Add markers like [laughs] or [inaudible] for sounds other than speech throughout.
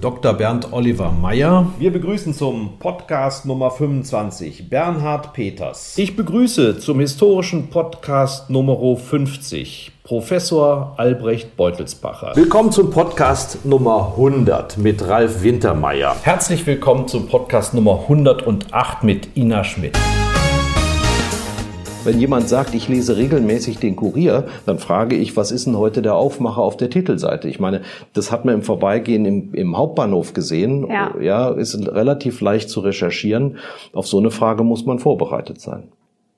Dr. Bernd Oliver Meyer. Wir begrüßen zum Podcast Nummer 25 Bernhard Peters. Ich begrüße zum historischen Podcast Nummer 50 Professor Albrecht Beutelsbacher. Willkommen zum Podcast Nummer 100 mit Ralf Wintermeyer. Herzlich willkommen zum Podcast Nummer 108 mit Ina Schmidt. Wenn jemand sagt, ich lese regelmäßig den Kurier, dann frage ich, was ist denn heute der Aufmacher auf der Titelseite? Ich meine, das hat man im Vorbeigehen im, im Hauptbahnhof gesehen. Ja. ja, ist relativ leicht zu recherchieren. Auf so eine Frage muss man vorbereitet sein.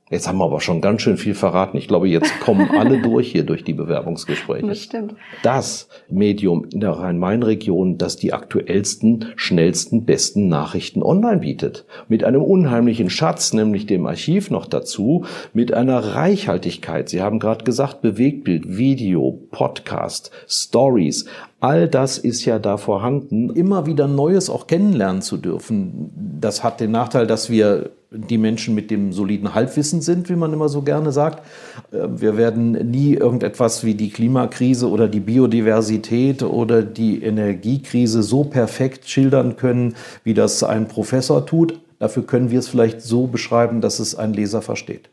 Jetzt haben wir aber schon ganz schön viel verraten. Ich glaube, jetzt kommen [laughs] alle durch hier durch die Bewerbungsgespräche. Das stimmt. Das Medium in der Rhein-Main-Region, das die aktuellsten, schnellsten, besten Nachrichten online bietet. Mit einem unheimlichen Schatz, nämlich dem Archiv noch dazu, mit einer Reichhaltigkeit. Sie haben gerade gesagt, Bewegtbild, Video, Podcast, Stories, All das ist ja da vorhanden. Immer wieder Neues auch kennenlernen zu dürfen. Das hat den Nachteil, dass wir die Menschen mit dem soliden Halbwissen sind, wie man immer so gerne sagt. Äh, Wir werden nie irgendetwas wie die Klimakrise oder die Biodiversität oder die Energiekrise so perfekt schildern können, wie das ein Professor tut. Dafür können wir es vielleicht so beschreiben, dass es ein Leser versteht.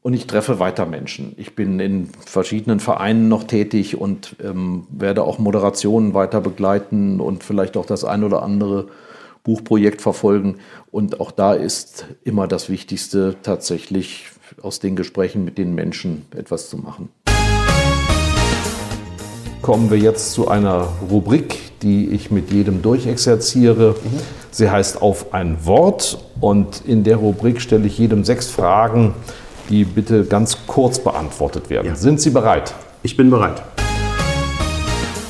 Und ich treffe weiter Menschen. Ich bin in verschiedenen Vereinen noch tätig und ähm, werde auch Moderationen weiter begleiten und vielleicht auch das ein oder andere Buchprojekt verfolgen. Und auch da ist immer das Wichtigste, tatsächlich aus den Gesprächen mit den Menschen etwas zu machen. Kommen wir jetzt zu einer Rubrik, die ich mit jedem durchexerziere. Sie heißt Auf ein Wort und in der Rubrik stelle ich jedem sechs Fragen, die bitte ganz kurz beantwortet werden. Ja. Sind Sie bereit? Ich bin bereit.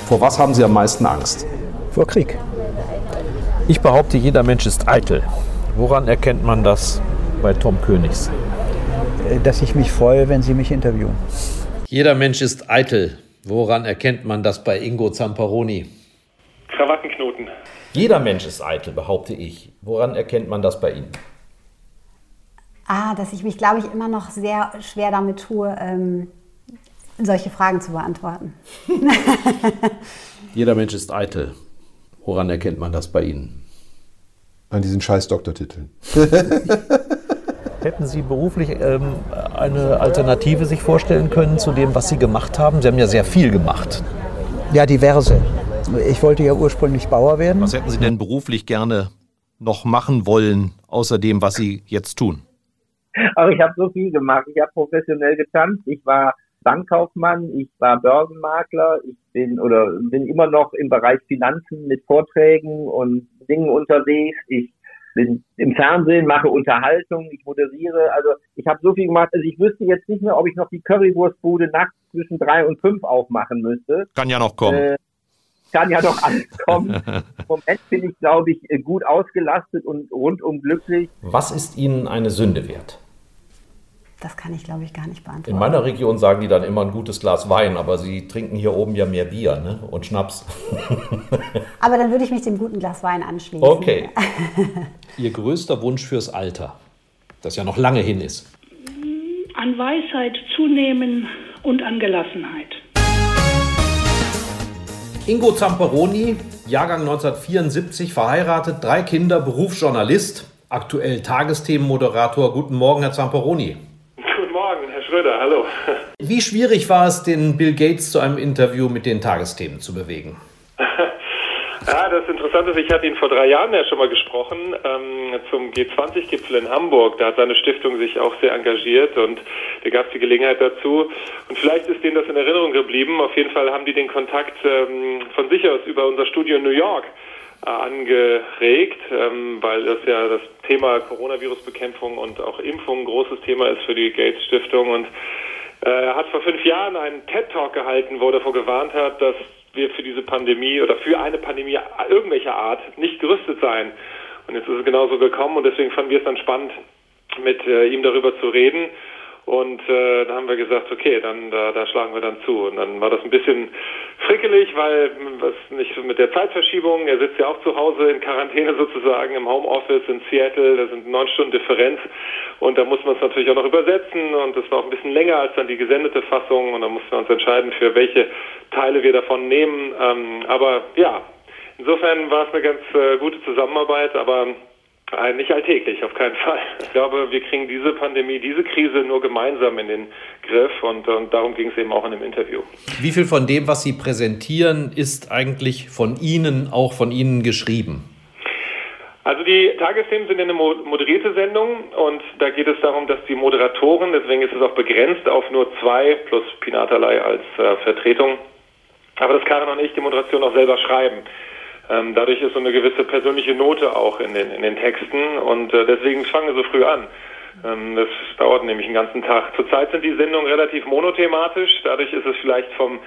Vor was haben Sie am meisten Angst? Vor Krieg. Ich behaupte, jeder Mensch ist eitel. Woran erkennt man das bei Tom Königs? Äh, dass ich mich freue, wenn Sie mich interviewen. Jeder Mensch ist eitel. Woran erkennt man das bei Ingo Zamparoni? Krawattenknoten. Jeder Mensch ist eitel, behaupte ich. Woran erkennt man das bei Ihnen? Ah, dass ich mich, glaube ich, immer noch sehr schwer damit tue, ähm, solche Fragen zu beantworten. [laughs] [laughs] Jeder Mensch ist eitel. Woran erkennt man das bei Ihnen? An diesen scheiß Doktortiteln. [laughs] Hätten Sie beruflich ähm, eine Alternative sich vorstellen können zu dem, was Sie gemacht haben? Sie haben ja sehr viel gemacht. Ja, diverse. Ich wollte ja ursprünglich Bauer werden. Was hätten Sie denn beruflich gerne noch machen wollen, außer dem, was Sie jetzt tun? [laughs] Also ich habe so viel gemacht. Ich habe professionell getanzt. Ich war Bankkaufmann, ich war Börsenmakler, ich bin oder bin immer noch im Bereich Finanzen mit Vorträgen und Dingen unterwegs. Ich bin im Fernsehen, mache Unterhaltung, ich moderiere. Also ich habe so viel gemacht. Also ich wüsste jetzt nicht mehr, ob ich noch die Currywurstbude nachts zwischen drei und fünf aufmachen müsste. Kann ja noch kommen. Äh, kann ja noch alles kommen. [laughs] Im Moment bin ich, glaube ich, gut ausgelastet und rundum glücklich. Was ist Ihnen eine Sünde wert? Das kann ich, glaube ich, gar nicht beantworten. In meiner Region sagen die dann immer ein gutes Glas Wein, aber Sie trinken hier oben ja mehr Bier ne? und Schnaps. [laughs] Aber dann würde ich mich dem guten Glas Wein anschließen. Okay. [laughs] Ihr größter Wunsch fürs Alter, das ja noch lange hin ist. An Weisheit zunehmen und an Gelassenheit. Ingo Zamperoni, Jahrgang 1974, verheiratet, drei Kinder, Berufsjournalist, aktuell Tagesthemenmoderator. Guten Morgen, Herr Zamperoni. Schröder, hallo. Wie schwierig war es, den Bill Gates zu einem Interview mit den Tagesthemen zu bewegen? Ja, [laughs] das Interessante ist, ich hatte ihn vor drei Jahren ja schon mal gesprochen ähm, zum G20-Gipfel in Hamburg. Da hat seine Stiftung sich auch sehr engagiert und da gab es die Gelegenheit dazu. Und vielleicht ist denen das in Erinnerung geblieben. Auf jeden Fall haben die den Kontakt ähm, von sich aus über unser Studio in New York angeregt, ähm, weil das ja das Thema Coronavirus-Bekämpfung und auch Impfung ein großes Thema ist für die Gates Stiftung. Und äh, er hat vor fünf Jahren einen TED-Talk gehalten, wo er davor gewarnt hat, dass wir für diese Pandemie oder für eine Pandemie irgendwelcher Art nicht gerüstet sein. Und jetzt ist es genauso gekommen und deswegen fanden wir es dann spannend, mit äh, ihm darüber zu reden. Und äh, da haben wir gesagt, okay, dann da, da schlagen wir dann zu. Und dann war das ein bisschen frickelig, weil was nicht mit der Zeitverschiebung, er sitzt ja auch zu Hause in Quarantäne [laughs] sozusagen im Homeoffice in Seattle, da sind neun Stunden Differenz und da muss man es natürlich auch noch übersetzen und das war auch ein bisschen länger als dann die gesendete Fassung und da mussten wir uns entscheiden, für welche Teile wir davon nehmen. Ähm, aber ja, insofern war es eine ganz äh, gute Zusammenarbeit, aber nicht alltäglich, auf keinen Fall. Ich glaube, wir kriegen diese Pandemie, diese Krise nur gemeinsam in den Griff und, und darum ging es eben auch in dem Interview. Wie viel von dem, was Sie präsentieren, ist eigentlich von Ihnen, auch von Ihnen geschrieben? Also die Tagesthemen sind eine moderierte Sendung und da geht es darum, dass die Moderatoren, deswegen ist es auch begrenzt auf nur zwei plus Pinatalei als äh, Vertretung, aber das Karin und ich die Moderation auch selber schreiben. Ähm, dadurch ist so eine gewisse persönliche Note auch in den, in den Texten und äh, deswegen fangen wir so früh an. Ähm, das dauert nämlich einen ganzen Tag. Zurzeit sind die Sendungen relativ monothematisch, dadurch ist es vielleicht vom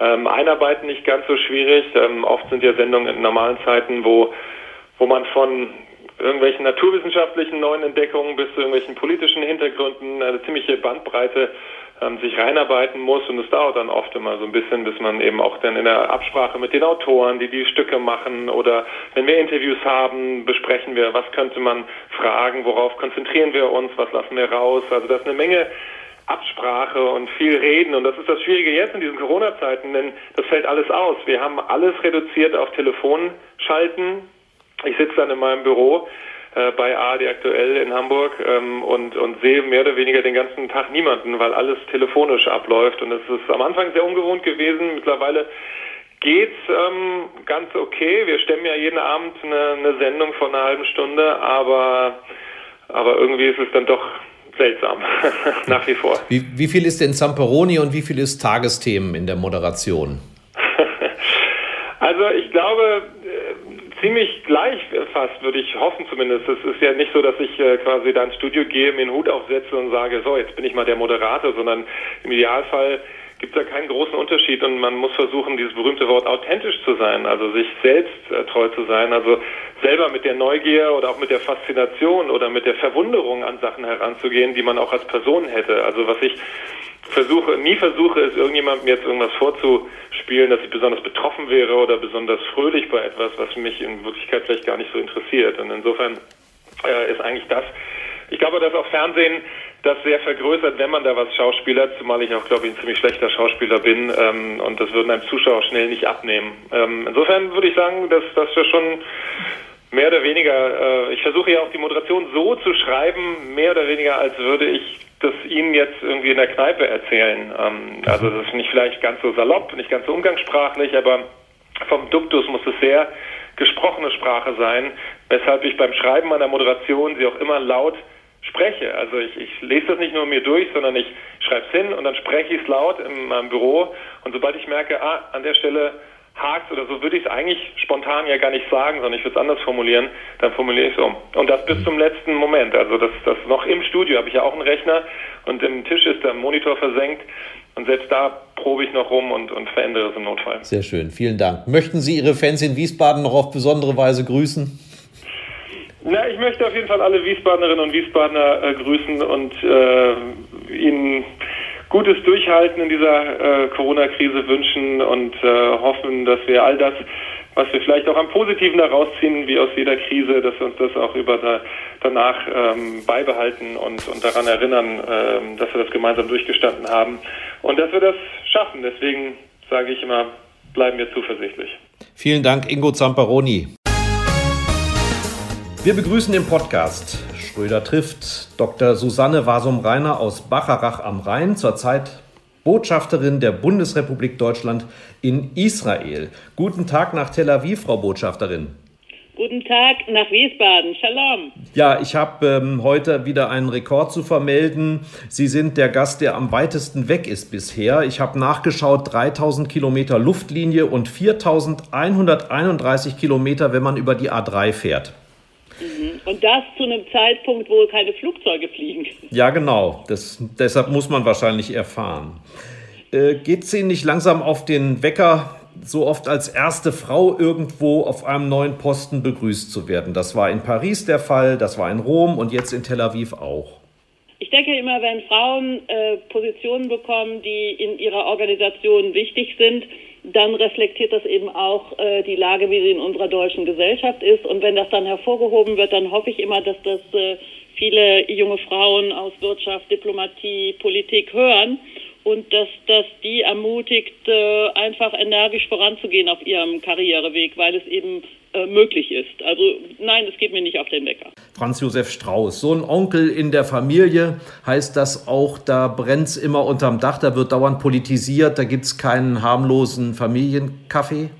ähm, Einarbeiten nicht ganz so schwierig. Ähm, oft sind ja Sendungen in normalen Zeiten, wo, wo man von irgendwelchen naturwissenschaftlichen neuen Entdeckungen bis zu irgendwelchen politischen Hintergründen eine ziemliche Bandbreite ähm, sich reinarbeiten muss und es dauert dann oft immer so ein bisschen, bis man eben auch dann in der Absprache mit den Autoren, die die Stücke machen oder wenn wir Interviews haben, besprechen wir, was könnte man fragen, worauf konzentrieren wir uns, was lassen wir raus. Also das ist eine Menge Absprache und viel Reden. Und das ist das Schwierige jetzt in diesen Corona-Zeiten, denn das fällt alles aus. Wir haben alles reduziert auf Telefonschalten. Ich sitze dann in meinem Büro äh, bei ARD aktuell in Hamburg ähm, und, und sehe mehr oder weniger den ganzen Tag niemanden, weil alles telefonisch abläuft. Und es ist am Anfang sehr ungewohnt gewesen. Mittlerweile geht's ähm, ganz okay. Wir stemmen ja jeden Abend eine, eine Sendung von einer halben Stunde, aber, aber irgendwie ist es dann doch seltsam, [laughs] nach wie vor. Wie, wie viel ist denn Zamperoni und wie viel ist Tagesthemen in der Moderation? [laughs] also ich glaube, ziemlich gleich fast, würde ich hoffen zumindest. Es ist ja nicht so, dass ich äh, quasi da ins Studio gehe, mir den Hut aufsetze und sage, so, jetzt bin ich mal der Moderator, sondern im Idealfall gibt es da keinen großen Unterschied und man muss versuchen, dieses berühmte Wort authentisch zu sein, also sich selbst äh, treu zu sein, also selber mit der Neugier oder auch mit der Faszination oder mit der Verwunderung an Sachen heranzugehen, die man auch als Person hätte. Also was ich versuche, nie versuche, ist irgendjemandem jetzt irgendwas vorzuspielen, dass ich besonders betroffen wäre oder besonders fröhlich bei etwas, was mich in Wirklichkeit vielleicht gar nicht so interessiert. Und insofern äh, ist eigentlich das, ich glaube, dass auch Fernsehen das sehr vergrößert, wenn man da was schauspielert, zumal ich auch, glaube ich, ein ziemlich schlechter Schauspieler bin ähm, und das würden einem Zuschauer schnell nicht abnehmen. Ähm, insofern würde ich sagen, dass, dass wir schon mehr oder weniger, äh, ich versuche ja auch die Moderation so zu schreiben, mehr oder weniger, als würde ich das Ihnen jetzt irgendwie in der Kneipe erzählen. Ähm, also das ist nicht vielleicht ganz so salopp, nicht ganz so umgangssprachlich, aber vom Duktus muss es sehr gesprochene Sprache sein, weshalb ich beim Schreiben meiner Moderation sie auch immer laut spreche. Also ich, ich lese das nicht nur mir durch, sondern ich schreibe es hin und dann spreche ich es laut in meinem Büro und sobald ich merke, ah, an der Stelle hakt oder so, würde ich es eigentlich spontan ja gar nicht sagen, sondern ich würde es anders formulieren, dann formuliere ich es um. Und das bis zum letzten Moment. Also das, das noch im Studio habe ich ja auch einen Rechner und im Tisch ist der Monitor versenkt und selbst da probe ich noch rum und, und verändere es im Notfall. Sehr schön, vielen Dank. Möchten Sie Ihre Fans in Wiesbaden noch auf besondere Weise grüßen? Na, ich möchte auf jeden Fall alle Wiesbadenerinnen und Wiesbadener äh, grüßen und äh, Ihnen gutes Durchhalten in dieser äh, Corona-Krise wünschen und äh, hoffen, dass wir all das, was wir vielleicht auch am Positiven herausziehen, wie aus jeder Krise, dass wir uns das auch über da, danach ähm, beibehalten und, und daran erinnern, ähm, dass wir das gemeinsam durchgestanden haben und dass wir das schaffen. Deswegen sage ich immer, bleiben wir zuversichtlich. Vielen Dank, Ingo Zamperoni. Wir begrüßen den Podcast Schröder trifft Dr. Susanne Wasum-Reiner aus Bacharach am Rhein, zurzeit Botschafterin der Bundesrepublik Deutschland in Israel. Guten Tag nach Tel Aviv, Frau Botschafterin. Guten Tag nach Wiesbaden. Shalom. Ja, ich habe ähm, heute wieder einen Rekord zu vermelden. Sie sind der Gast, der am weitesten weg ist bisher. Ich habe nachgeschaut, 3000 Kilometer Luftlinie und 4131 Kilometer, wenn man über die A3 fährt. Mhm. Und das zu einem Zeitpunkt, wo keine Flugzeuge fliegen. Ja, genau. Das, deshalb muss man wahrscheinlich erfahren. Äh, Geht es Ihnen nicht langsam auf den Wecker, so oft als erste Frau irgendwo auf einem neuen Posten begrüßt zu werden. Das war in Paris der Fall, das war in Rom und jetzt in Tel Aviv auch. Ich denke immer, wenn Frauen äh, Positionen bekommen, die in ihrer Organisation wichtig sind, dann reflektiert das eben auch äh, die Lage, wie sie in unserer deutschen Gesellschaft ist. Und wenn das dann hervorgehoben wird, dann hoffe ich immer, dass das äh, viele junge Frauen aus Wirtschaft, Diplomatie, Politik hören und dass das die ermutigt, äh, einfach energisch voranzugehen auf ihrem Karriereweg, weil es eben äh, möglich ist. Also nein, es geht mir nicht auf den Wecker. Franz Josef Strauß, so ein Onkel in der Familie, heißt das auch, da brennt es immer unterm Dach, da wird dauernd politisiert, da gibt es keinen harmlosen Familienkaffee?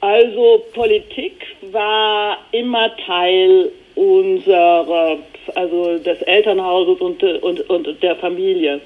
Also Politik war immer Teil unserer, also des Elternhauses und, und, und der Familie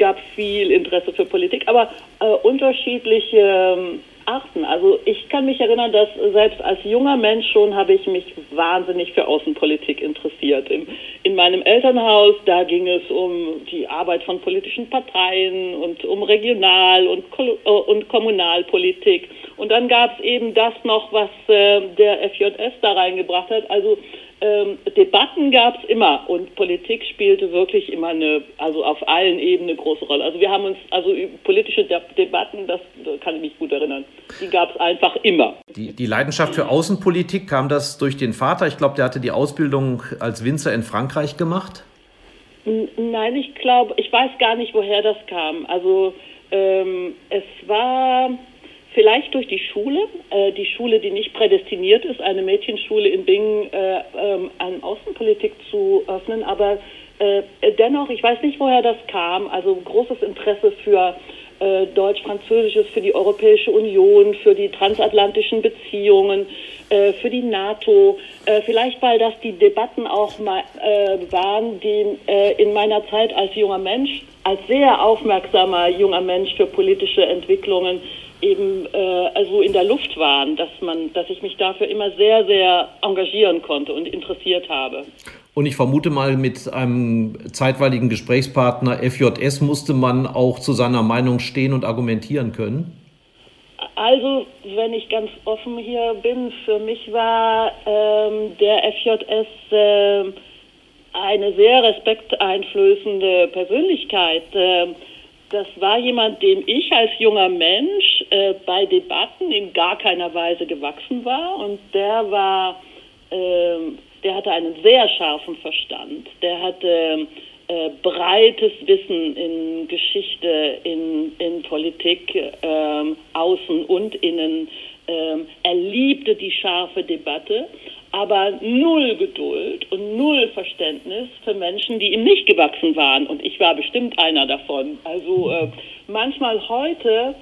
gab viel Interesse für Politik, aber äh, unterschiedliche ähm, Arten. Also ich kann mich erinnern, dass selbst als junger Mensch schon habe ich mich wahnsinnig für Außenpolitik interessiert. Im, in meinem Elternhaus, da ging es um die Arbeit von politischen Parteien und um Regional- und, äh, und Kommunalpolitik. Und dann gab es eben das noch, was äh, der FJS da reingebracht hat. Also ähm, Debatten gab es immer und Politik spielte wirklich immer eine, also auf allen Ebenen eine große Rolle. Also wir haben uns, also politische De Debatten, das, das kann ich mich gut erinnern, die gab es einfach immer. Die, die Leidenschaft für Außenpolitik, kam das durch den Vater? Ich glaube, der hatte die Ausbildung als Winzer in Frankreich gemacht. Nein, ich glaube, ich weiß gar nicht, woher das kam. Also ähm, es war Vielleicht durch die Schule, äh, die Schule, die nicht prädestiniert ist, eine Mädchenschule in Bingen, äh, ähm, eine Außenpolitik zu öffnen. Aber äh, dennoch, ich weiß nicht, woher das kam. Also großes Interesse für äh, Deutsch-Französisches, für die Europäische Union, für die transatlantischen Beziehungen, äh, für die NATO. Äh, vielleicht, weil das die Debatten auch mal waren, die in meiner Zeit als junger Mensch, als sehr aufmerksamer junger Mensch für politische Entwicklungen, eben äh, also in der Luft waren, dass man, dass ich mich dafür immer sehr, sehr engagieren konnte und interessiert habe. Und ich vermute mal, mit einem zeitweiligen Gesprächspartner FJS musste man auch zu seiner Meinung stehen und argumentieren können? Also, wenn ich ganz offen hier bin, für mich war ähm, der FJS äh, eine sehr respekteinflößende Persönlichkeit. Äh, das war jemand, dem ich als junger Mensch äh, bei Debatten in gar keiner Weise gewachsen war. Und der war, äh, der hatte einen sehr scharfen Verstand. Der hatte äh, breites Wissen in Geschichte, in, in Politik, ähm, außen und innen. Ähm, er liebte die scharfe Debatte aber null Geduld und null Verständnis für Menschen, die ihm nicht gewachsen waren. Und ich war bestimmt einer davon. Also äh, manchmal heute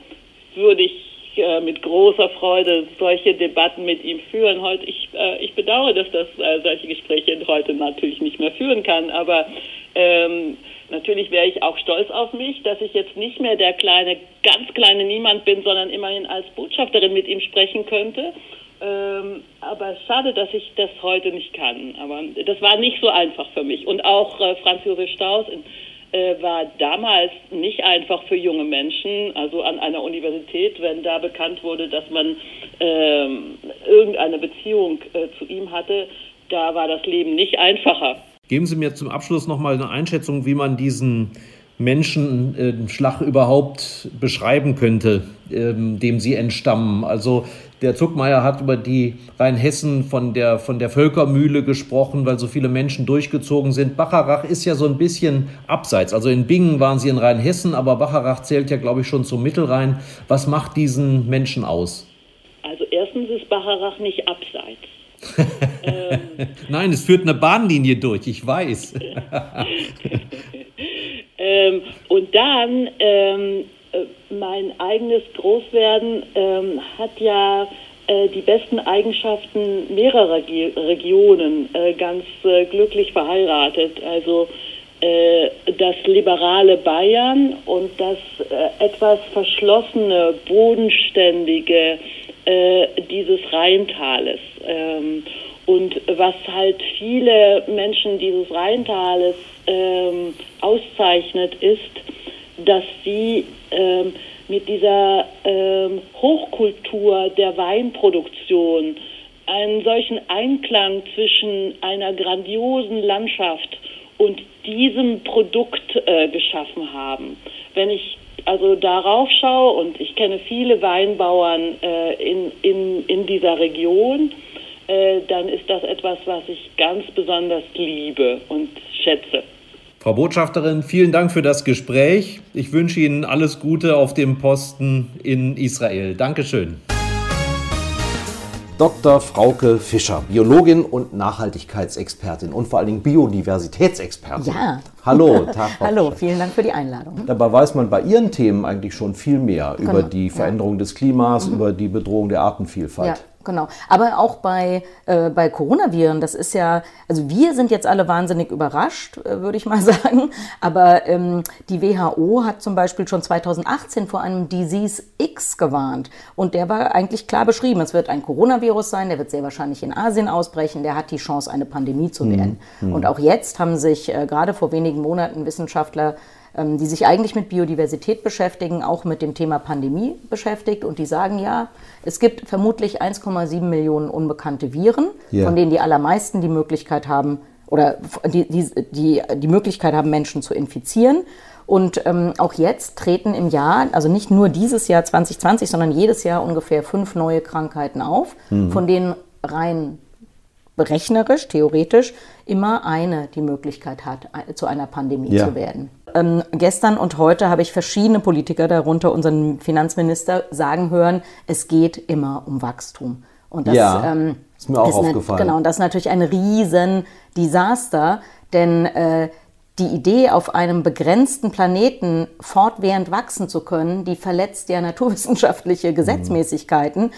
würde ich äh, mit großer Freude solche Debatten mit ihm führen. Heute, ich, äh, ich bedauere, dass das äh, solche Gespräche heute natürlich nicht mehr führen kann, aber ähm, natürlich wäre ich auch stolz auf mich, dass ich jetzt nicht mehr der kleine, ganz kleine Niemand bin, sondern immerhin als Botschafterin mit ihm sprechen könnte ähm, aber schade, dass ich das heute nicht kann. Aber das war nicht so einfach für mich. Und auch äh, Franz Josef Strauß äh, war damals nicht einfach für junge Menschen, also an einer Universität, wenn da bekannt wurde, dass man äh, irgendeine Beziehung äh, zu ihm hatte, da war das Leben nicht einfacher. Geben Sie mir zum Abschluss noch mal eine Einschätzung, wie man diesen Menschenschlag überhaupt beschreiben könnte, ähm, dem Sie entstammen. Also der Zuckmeier hat über die Rheinhessen von der, von der Völkermühle gesprochen, weil so viele Menschen durchgezogen sind. Bacharach ist ja so ein bisschen abseits. Also in Bingen waren sie in Rheinhessen, aber Bacharach zählt ja, glaube ich, schon zum Mittelrhein. Was macht diesen Menschen aus? Also erstens ist Bacharach nicht abseits. ähm, [laughs] Nein, es führt eine Bahnlinie durch, ich weiß. [laughs] Ähm, und dann ähm, äh, mein eigenes Großwerden ähm, hat ja äh, die besten Eigenschaften mehrerer Regi Regionen äh, ganz äh, glücklich verheiratet. Also äh, das liberale Bayern und das äh, etwas verschlossene, bodenständige dieses Rheintales. Ähm, und was halt viele Menschen dieses Rheintales ähm, auszeichnet, ist, dass sie ähm, mit dieser ähm, Hochkultur der Weinproduktion einen solchen Einklang zwischen einer grandiosen Landschaft und diesem Produkt äh, geschaffen haben. Wenn ich also darauf schaue, und ich kenne viele Weinbauern äh, in, in, in dieser Region, äh, dann ist das etwas, was ich ganz besonders liebe und schätze. Frau Botschafterin, vielen Dank für das Gespräch. Ich wünsche Ihnen alles Gute auf dem Posten in Israel. Dankeschön. Dr. Frauke Fischer, Biologin und Nachhaltigkeitsexpertin und vor allen Dingen Biodiversitätsexpertin. Ja. Hallo, [laughs] Tag. Hallo, vielen Dank für die Einladung. Dabei weiß man bei Ihren Themen eigentlich schon viel mehr Genau, über die Veränderung ja. des Klimas, Mhm. über die Bedrohung der Artenvielfalt. Ja, genau. Aber auch bei, äh, bei Coronaviren, das ist ja, also wir sind jetzt alle wahnsinnig überrascht, äh, würde ich mal [laughs] sagen. Aber ähm, die WHO hat zum Beispiel schon 2018 vor einem Disease X gewarnt. Und der war eigentlich klar beschrieben. Es wird ein Coronavirus sein, der wird sehr wahrscheinlich in Asien ausbrechen, der hat die Chance, eine Pandemie zu werden. Mhm. Und auch jetzt haben sich äh, gerade vor wenigen Monaten Wissenschaftler ähm, die sich eigentlich mit Biodiversität beschäftigen, auch mit dem Thema Pandemie beschäftigt. Und die sagen ja, es gibt vermutlich 1,7 Millionen unbekannte Viren, Ja. von denen die allermeisten die Möglichkeit haben, oder die, die, die, die Möglichkeit haben, Menschen zu infizieren. Und ähm, auch jetzt treten im Jahr, also nicht nur dieses Jahr 2020, sondern jedes Jahr ungefähr fünf neue Krankheiten auf, Mhm. von denen rein rechnerisch, theoretisch immer eine die Möglichkeit hat, zu einer Pandemie Ja. zu werden. Ähm, gestern und heute habe ich verschiedene Politiker, darunter unseren Finanzminister, sagen hören, es geht immer um Wachstum. Und das Ja, ähm, ist mir auch nat- aufgefallen. Genau, und das ist natürlich ein riesen Desaster, denn äh, die Idee, auf einem begrenzten Planeten fortwährend wachsen zu können, die verletzt ja [laughs] naturwissenschaftliche Gesetzmäßigkeiten.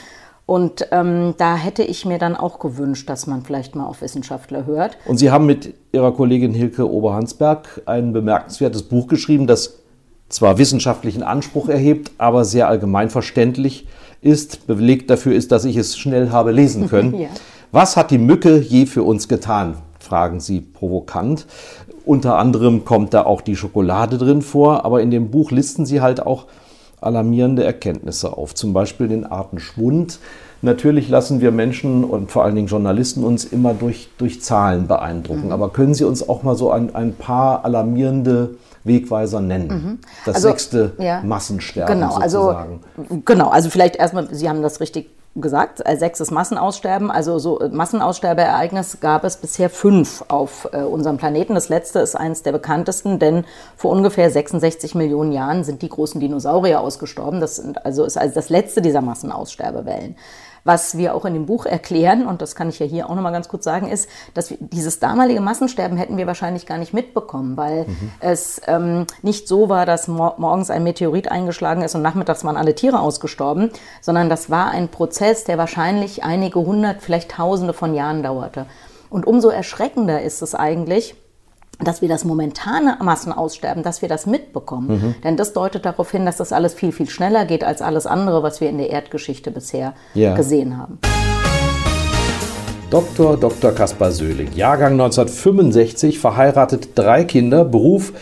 Und ähm, da hätte ich mir dann auch gewünscht, dass man vielleicht mal auf Wissenschaftler hört. Und Sie haben mit Ihrer Kollegin Hilke Oberhansberg ein bemerkenswertes Buch geschrieben, das zwar wissenschaftlichen Anspruch erhebt, aber sehr allgemein verständlich ist. Belegt dafür ist, dass ich es schnell habe lesen [laughs] können. Ja. Was hat die Mücke je für uns getan? fragen Sie provokant. Unter anderem kommt da auch die Schokolade drin vor, aber in dem Buch listen Sie halt auch alarmierende Erkenntnisse auf, zum Beispiel den Artenschwund. Natürlich lassen wir Menschen und vor allen Dingen Journalisten uns immer durch, durch Zahlen beeindrucken. Mhm. Aber können Sie uns auch mal so ein, ein paar alarmierende Wegweiser nennen? Mhm. Das Also, sechste ja. Massensterben Genau, sozusagen. also genau, also vielleicht erstmal, Sie haben das richtig gesagt, äh, sechstes Massenaussterben, also so äh, Massenaussterbeereignis gab es bisher fünf auf äh, unserem Planeten. Das letzte ist eines der bekanntesten, denn vor ungefähr 66 Millionen Jahren sind die großen Dinosaurier ausgestorben. Das sind, also ist also das letzte dieser Massenaussterbewellen. Was wir auch in dem Buch erklären, und das kann ich ja hier auch nochmal ganz kurz sagen, ist, dass wir dieses damalige Massensterben hätten wir wahrscheinlich gar nicht mitbekommen, weil es ähm, nicht so war, dass mor morgens ein Meteorit eingeschlagen ist und nachmittags waren alle Tiere ausgestorben, sondern das war ein Prozess, der wahrscheinlich einige hundert, vielleicht tausende von Jahren dauerte. Und umso erschreckender ist es eigentlich, dass wir das momentane Massenaussterben, dass wir das mitbekommen. Mhm. Denn das deutet darauf hin, dass das alles viel, viel schneller geht als alles andere, was wir in der Erdgeschichte bisher Ja. gesehen haben. Dr. Dr. Kaspar Söhling, Jahrgang 1965, verheiratet, drei Kinder, Beruf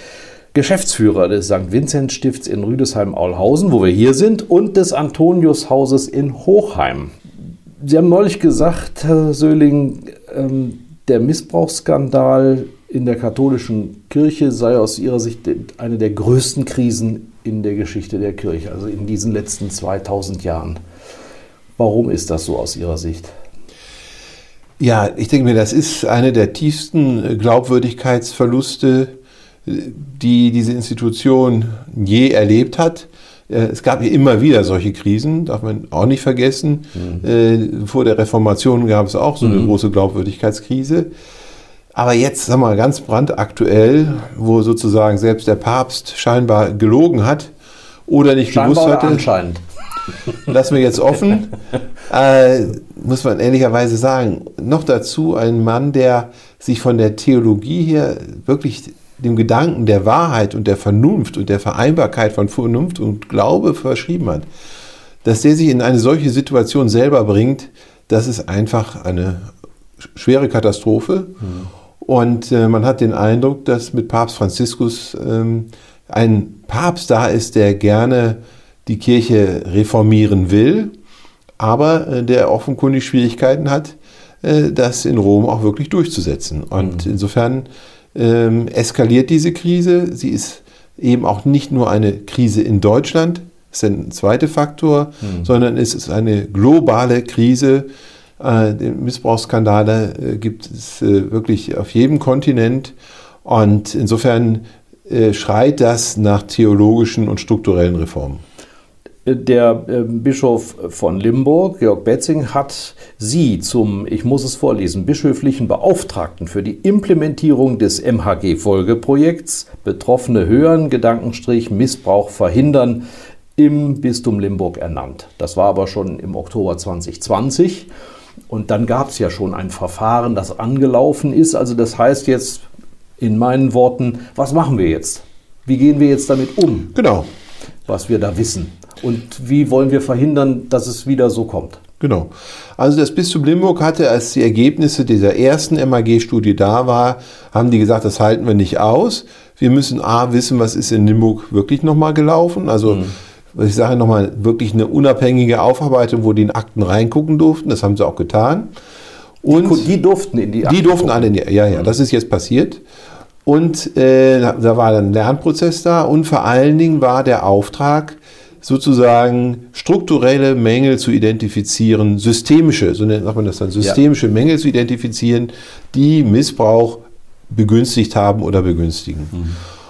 Geschäftsführer des St. Vincent Stifts in Rüdesheim-Aulhausen, wo wir hier sind, und des Antonius-Hauses in Hochheim. Sie haben neulich gesagt, Herr Söhling, ähm, der Missbrauchsskandal in der katholischen Kirche sei aus Ihrer Sicht eine der größten Krisen in der Geschichte der Kirche, also in diesen letzten 2000 Jahren. Warum ist das so aus Ihrer Sicht? Ja, ich denke mir, das ist eine der tiefsten Glaubwürdigkeitsverluste, die diese Institution je erlebt hat. Äh, Es gab ja immer wieder solche Krisen, darf man auch nicht vergessen. Äh, Vor der Reformation gab es auch so eine Mhm. große Glaubwürdigkeitskrise. Aber jetzt, sag mal, ganz brandaktuell, wo sozusagen selbst der Papst scheinbar gelogen hat oder nicht Scheinbar gewusst hatte. anscheinend. [laughs] Lassen wir jetzt offen. äh, muss man ehrlicherweise sagen. Noch dazu ein Mann, der sich von der Theologie her wirklich dem Gedanken der Wahrheit und der Vernunft und der Vereinbarkeit von Vernunft und Glaube verschrieben hat. Dass der sich in eine solche Situation selber bringt, das ist einfach eine schwere Katastrophe. Und äh, man hat den Eindruck, dass mit Papst Franziskus ähm, ein Papst da ist, der gerne die Kirche reformieren will, aber äh, der offenkundig Schwierigkeiten hat, äh, das in Rom auch wirklich durchzusetzen. Und insofern ähm, eskaliert diese Krise. Sie ist eben auch nicht nur eine Krise in Deutschland, das ist ein zweiter Faktor, Mhm. sondern es ist eine globale Krise. Äh, Missbrauchsskandale äh, gibt es äh, wirklich auf jedem Kontinent. Und insofern äh, schreit das nach theologischen und strukturellen Reformen. Der Bischof von Limburg, Georg Betzing, hat Sie zum, ich muss es vorlesen, bischöflichen Beauftragten für die Implementierung des MHG-Folgeprojekts Betroffene hören, Gedankenstrich Missbrauch verhindern im Bistum Limburg ernannt. Das war aber schon im Oktober 2020. Und dann gab es ja schon ein Verfahren, das angelaufen ist. Also das heißt jetzt in meinen Worten, was machen wir jetzt? Wie gehen wir jetzt damit um? Genau. Was wir da wissen. Und wie wollen wir verhindern, dass es wieder so kommt? Genau. Also das Bistum Limburg hatte, als die Ergebnisse dieser ersten MAG-Studie da war, haben die gesagt, das halten wir nicht aus. Wir müssen A wissen, was ist in Limburg wirklich nochmal gelaufen. Also was ich sage nochmal, wirklich eine unabhängige Aufarbeitung, wo die in Akten reingucken durften. Das haben sie auch getan. Und die, die durften in die Die Akten durften alle in die, ja, ja, das ist jetzt passiert. Und äh, da war dann ein Lernprozess da und vor allen Dingen war der Auftrag, sozusagen strukturelle Mängel zu identifizieren, systemische, so nennt man das dann, systemische Mängel zu identifizieren, die Missbrauch begünstigt haben oder begünstigen.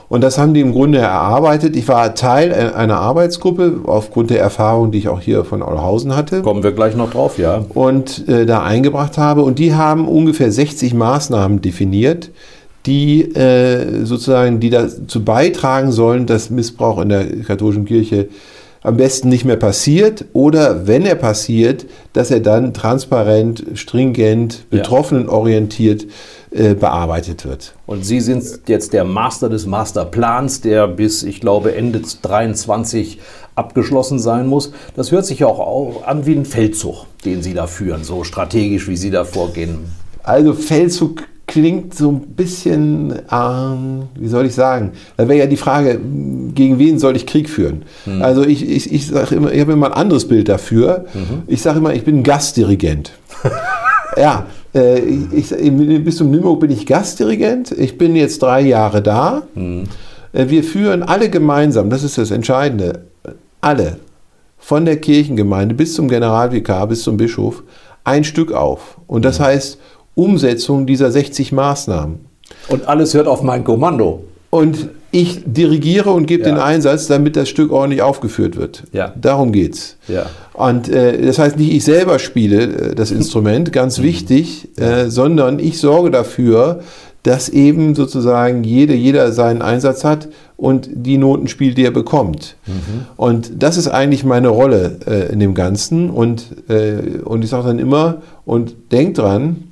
Und das haben die im Grunde erarbeitet. Ich war Teil einer Arbeitsgruppe aufgrund der Erfahrung, die ich auch hier von Aulhausen hatte. Kommen wir gleich noch drauf, ja. Und äh, da eingebracht habe. Und die haben ungefähr 60 Maßnahmen definiert, die äh, sozusagen, die dazu beitragen sollen, dass Missbrauch in der katholischen Kirche am besten nicht mehr passiert oder wenn er passiert, dass er dann transparent, stringent, betroffenenorientiert äh, bearbeitet wird. Und Sie sind jetzt der Master des Masterplans, der bis, ich glaube, Ende 23 abgeschlossen sein muss. Das hört sich ja auch au- an wie ein Feldzug, den Sie da führen, so strategisch, wie Sie da vorgehen. Also Feldzug klingt so ein bisschen, ähm, wie soll ich sagen, da wäre ja die Frage, gegen wen soll ich Krieg führen? Hm. Also ich, ich, ich sage immer, ich habe immer ein anderes Bild dafür. Mhm. Ich sage immer, ich bin Gastdirigent. [laughs] ja, äh, ich, bis zum Limburg bin ich Gastdirigent. Ich bin jetzt drei Jahre da. Mhm. Äh, Wir führen alle gemeinsam, das ist das Entscheidende, alle, von der Kirchengemeinde bis zum Generalvikar, bis zum Bischof, ein Stück auf. Und das heißt Umsetzung dieser 60 Maßnahmen. Und alles hört auf mein Kommando. Und ich dirigiere und gebe Ja. den Einsatz, damit das Stück ordentlich aufgeführt wird. Ja. Darum geht's. Ja. Und äh, das heißt nicht, ich selber spiele äh, das Instrument, ganz wichtig, äh, sondern ich sorge dafür, dass eben sozusagen jede, jeder seinen Einsatz hat und die Noten spielt, die er bekommt. Und das ist eigentlich meine Rolle äh, in dem Ganzen. Und, äh, und ich sage dann immer, und denkt dran,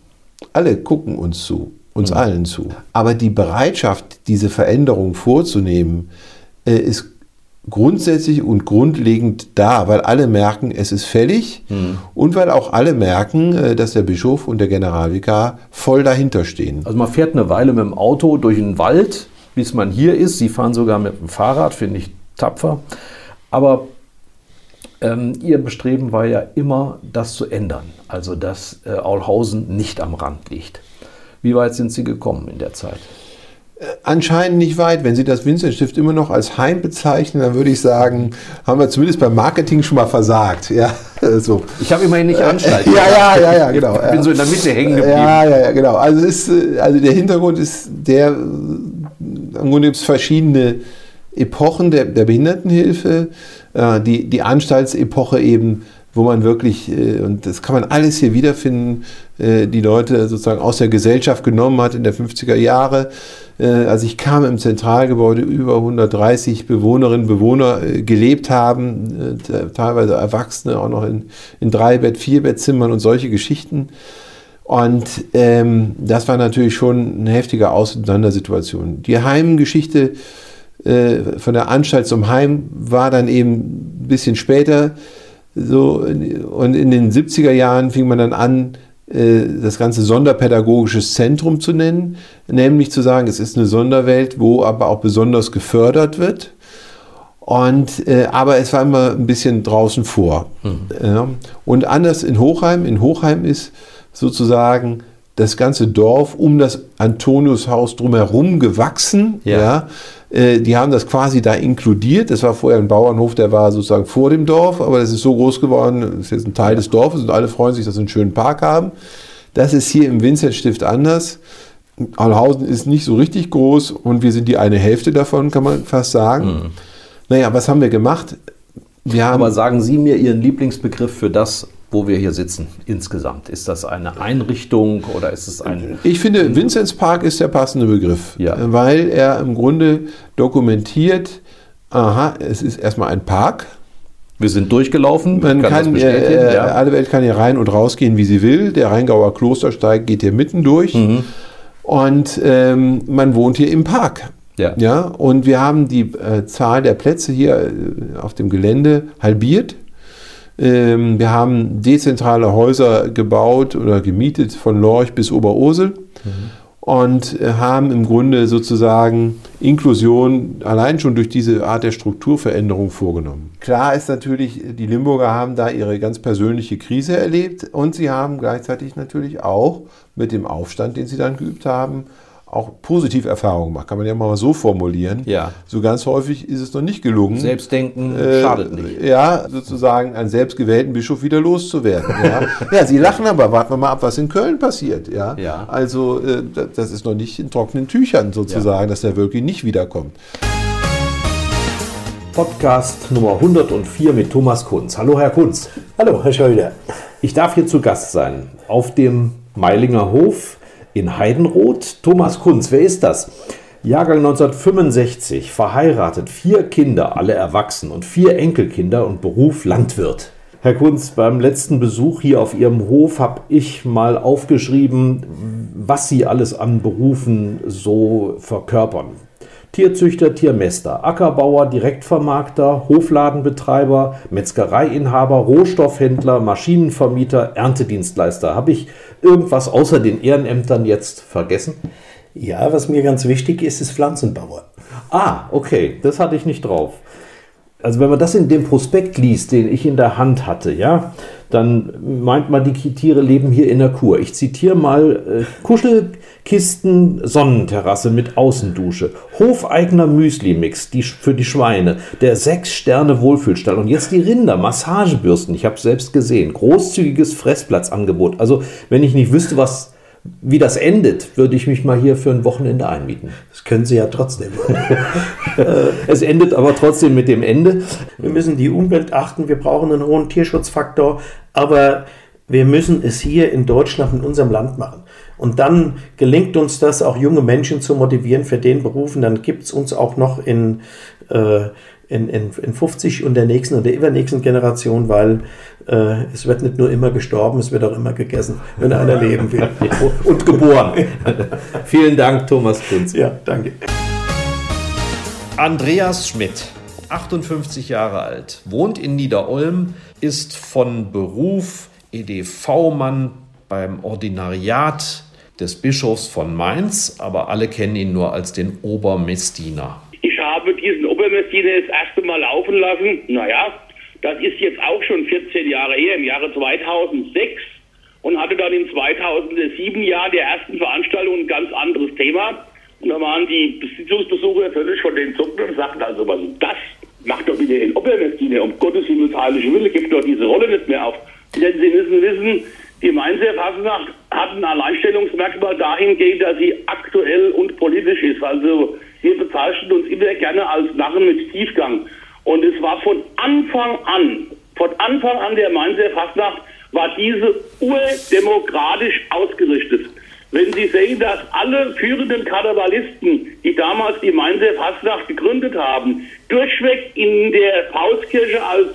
alle gucken uns zu, uns allen zu. Aber die Bereitschaft, diese Veränderung vorzunehmen, äh, ist grundsätzlich und grundlegend da, weil alle merken, es ist fällig und weil auch alle merken, äh, dass der Bischof und der Generalvikar voll dahinter stehen. Also man fährt eine Weile mit dem Auto durch den Wald, bis man hier ist. Sie fahren sogar mit dem Fahrrad, finde ich tapfer. Aber ähm, Ihr Bestreben war ja immer, das zu ändern. Also, dass äh, Aulhausen nicht am Rand liegt. Wie weit sind Sie gekommen in der Zeit? Anscheinend nicht weit. Wenn Sie das Vincent-Stift immer noch als Heim bezeichnen, dann würde ich sagen, haben wir zumindest beim Marketing schon mal versagt. Ja, [laughs] so. Ich habe immerhin nicht Anstalt. Ja, ja, ja, ja, genau. Ich bin so in der Mitte hängen geblieben. Ja, ja, ja, genau. Also, ist, äh, also der Hintergrund ist der, äh, im Grunde gibt es verschiedene Epochen der, der Behindertenhilfe. Äh, Die, die Anstaltsepoche eben wo man wirklich, äh, und das kann man alles hier wiederfinden, äh, die Leute sozusagen aus der Gesellschaft genommen hat in der 50er Jahre. Äh, als ich kam im Zentralgebäude, über 130 Bewohnerinnen und Bewohner gelebt haben, teilweise Erwachsene auch noch in, in Dreibett, und solche Geschichten. Und ähm, das war natürlich schon eine heftige Auseinandersituation. Die Heimgeschichte äh, von der Anstalt zum Heim war dann eben ein bisschen später. So, und in den 70er Jahren fing man dann an, äh, das ganze Sonderpädagogisches Zentrum zu nennen, nämlich zu sagen, es ist eine Sonderwelt, wo aber auch besonders gefördert wird. Und, äh, aber es war immer ein bisschen draußen vor. Mhm. Ja. Und anders in Hochheim, in Hochheim ist sozusagen das ganze Dorf um das Antoniushaus drumherum gewachsen. Ja. ja. Äh, die haben das quasi da inkludiert. Das war vorher ein Bauernhof, der war sozusagen vor dem Dorf, aber das ist so groß geworden, das ist jetzt ein Teil des Dorfes und alle freuen sich, dass sie einen schönen Park haben. Das ist hier im Vinzenzstift anders. Allhausen ist nicht so richtig groß und wir sind die eine Hälfte davon, kann man fast sagen. Mhm. Naja, was haben wir gemacht? Wir haben Aber sagen Sie mir Ihren Lieblingsbegriff für das, wo wir hier sitzen insgesamt? Ist das eine Einrichtung oder ist es ein... Ich finde, Vinzenz Park ist der passende Begriff, ja. weil er im Grunde dokumentiert, aha, es ist erstmal ein Park. Wir sind durchgelaufen. Man kann, kann äh, ja. alle Welt kann hier rein und rausgehen, wie sie will. Der Rheingauer Klostersteig geht hier mitten durch. Mhm. Und ähm, man wohnt hier im Park. Ja. ja. Und wir haben die äh, Zahl der Plätze hier äh, auf dem Gelände halbiert. Ähm, wir haben dezentrale Häuser gebaut oder gemietet von Lorch bis Oberursel. Mhm. Und haben im Grunde sozusagen Inklusion allein schon durch diese Art der Strukturveränderung vorgenommen. Klar ist natürlich, die Limburger haben da ihre ganz persönliche Krise erlebt und sie haben gleichzeitig natürlich auch mit dem Aufstand, den sie dann geübt haben, auch positive Erfahrungen macht. Kann man ja mal so formulieren. Ja. So ganz häufig ist es noch nicht gelungen. Selbstdenken äh, schadet nicht. Ja, sozusagen einen selbstgewählten Bischof wieder loszuwerden. ja. [laughs] ja, Sie lachen aber, warten wir mal ab, was in Köln passiert. Ja. ja. Also äh, das ist noch nicht in trockenen Tüchern sozusagen, ja. dass der wirklich nicht wiederkommt. Podcast Nummer 104 mit Thomas Kunz. Hallo Herr Kunz. Hallo Herr Schröder. Ich darf hier zu Gast sein auf dem Meilinger Hof in Heidenroth. Thomas Kunz, wer ist das? Jahrgang 1965, verheiratet, vier Kinder, alle erwachsen und vier Enkelkinder und Beruf Landwirt. Herr Kunz, beim letzten Besuch hier auf Ihrem Hof habe ich mal aufgeschrieben, was Sie alles an Berufen so verkörpern. Tierzüchter, Tiermester, Ackerbauer, Direktvermarkter, Hofladenbetreiber, Metzgereiinhaber, Rohstoffhändler, Maschinenvermieter, Erntedienstleister. Habe ich irgendwas außer den Ehrenämtern jetzt vergessen? Ja, was mir ganz wichtig ist, ist Pflanzenbauer. Ah, okay, das hatte ich nicht drauf. Also wenn man das in dem Prospekt liest, den ich in der Hand hatte, ja, dann meint man, die Tiere leben hier in der Kur. Ich zitiere mal äh, Kuschelkisten, Sonnenterrasse mit Außendusche, hofeigener Müsli-Mix die, für die Schweine, der Sechs-Sterne-Wohlfühlstall und jetzt die Rinder, Massagebürsten, ich habe selbst gesehen, großzügiges Fressplatzangebot. Also wenn ich nicht wüsste, was wie das endet, würde ich mich mal hier für ein Wochenende einmieten. Das können Sie ja trotzdem. [laughs] [laughs] es endet aber trotzdem mit dem Ende. Wir müssen die Umwelt achten, wir brauchen einen hohen Tierschutzfaktor, aber wir müssen es hier in Deutschland, in unserem Land machen. Und dann gelingt uns das, auch junge Menschen zu motivieren für den Berufen. Dann gibt es uns auch noch in, äh, in, in, in 50 und der nächsten und der übernächsten Generation, weil äh, es wird nicht nur immer gestorben, es wird auch immer gegessen, wenn einer leben will. [laughs] und geboren. [laughs] Vielen Dank, Thomas Kunz. Ja, danke. Andreas Schmidt, 58 Jahre alt, wohnt in Niederolm, ist von Beruf EDV-Mann beim Ordinariat des Bischofs von Mainz, aber alle kennen ihn nur als den Obermessdiener habe diesen Obermessdiener das erste Mal laufen lassen. Naja, das ist jetzt auch schon 14 Jahre her, im Jahre 2006 und hatte dann in 2007 Jahr der ersten Veranstaltung ein ganz anderes Thema. Und da waren die Besitzungsbesucher völlig von den Zucken und sagten also, was ist das? Macht doch wieder den Obermessdiener, um Gottes Himmels heilige Wille, gibt doch diese Rolle nicht mehr auf. Denn Sie müssen wissen, die Mainzer Fasnacht hat ein Alleinstellungsmerkmal dahingehend, dass sie aktuell und politisch ist. Also wir bezeichnen uns immer gerne als Narren mit Tiefgang. Und es war von Anfang an Von Anfang an der Mainzer Fastnacht war diese urdemokratisch ausgerichtet. Wenn Sie sehen, dass alle führenden Karnevalisten, die damals die Mainzer Fastnacht gegründet haben, durchweg in der Pauskirche als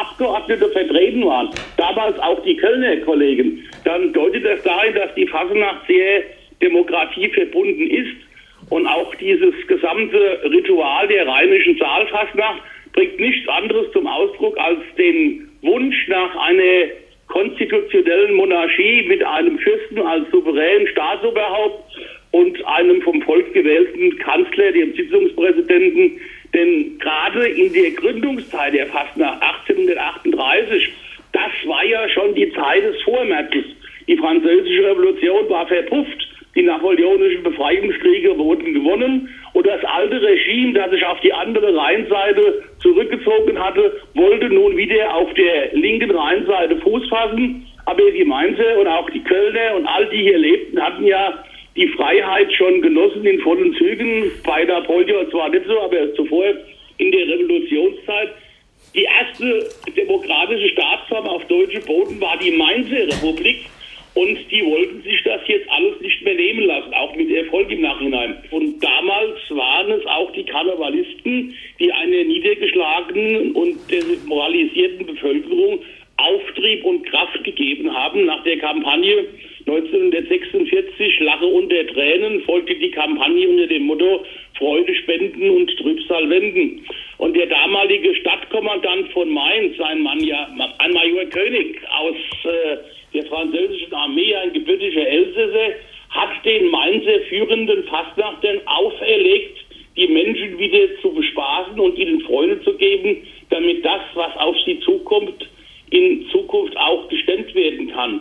Abgeordnete vertreten waren, damals auch die Kölner Kollegen, dann deutet das dahin, dass die Fastnacht sehr demokratieverbunden ist. Und auch dieses gesamte Ritual der rheinischen Saalfastnacht bringt nichts anderes zum Ausdruck als den Wunsch nach einer konstitutionellen Monarchie mit einem Fürsten als souveränen Staatsoberhaupt und einem vom Volk gewählten Kanzler, dem Sitzungspräsidenten. Denn gerade in der Gründungszeit der Fastnacht 1838, das war ja schon die Zeit des Vormärzes. Die französische Revolution war verpufft. Die napoleonischen Befreiungskriege wurden gewonnen und das alte Regime, das sich auf die andere Rheinseite zurückgezogen hatte, wollte nun wieder auf der linken Rheinseite Fuß fassen. Aber die Mainzer und auch die Kölner und all die hier lebten, hatten ja die Freiheit schon genossen in vollen Zügen. Bei Napoleon zwar nicht so, aber zuvor in der Revolutionszeit. Die erste demokratische Staatsform auf deutschem Boden war die Mainzer Republik. Und die wollten sich das jetzt alles nicht mehr nehmen lassen, auch mit Erfolg im Nachhinein. Und damals waren es auch die Karnevalisten, die einer niedergeschlagenen und demoralisierten Bevölkerung Auftrieb und Kraft gegeben haben. Nach der Kampagne 1946 Lache unter Tränen folgte die Kampagne unter dem Motto Freude spenden und Trübsal wenden. Und der damalige Stadtkommandant von Mainz, ein, Mann, ja, ein Major König aus äh, der französischen Armee, ein gebürtiger Elsässer, hat den Mainzer führenden Fastnachtern auferlegt, die Menschen wieder zu bespaßen und ihnen Freude zu geben, damit das, was auf sie zukommt, in Zukunft auch gestemmt werden kann.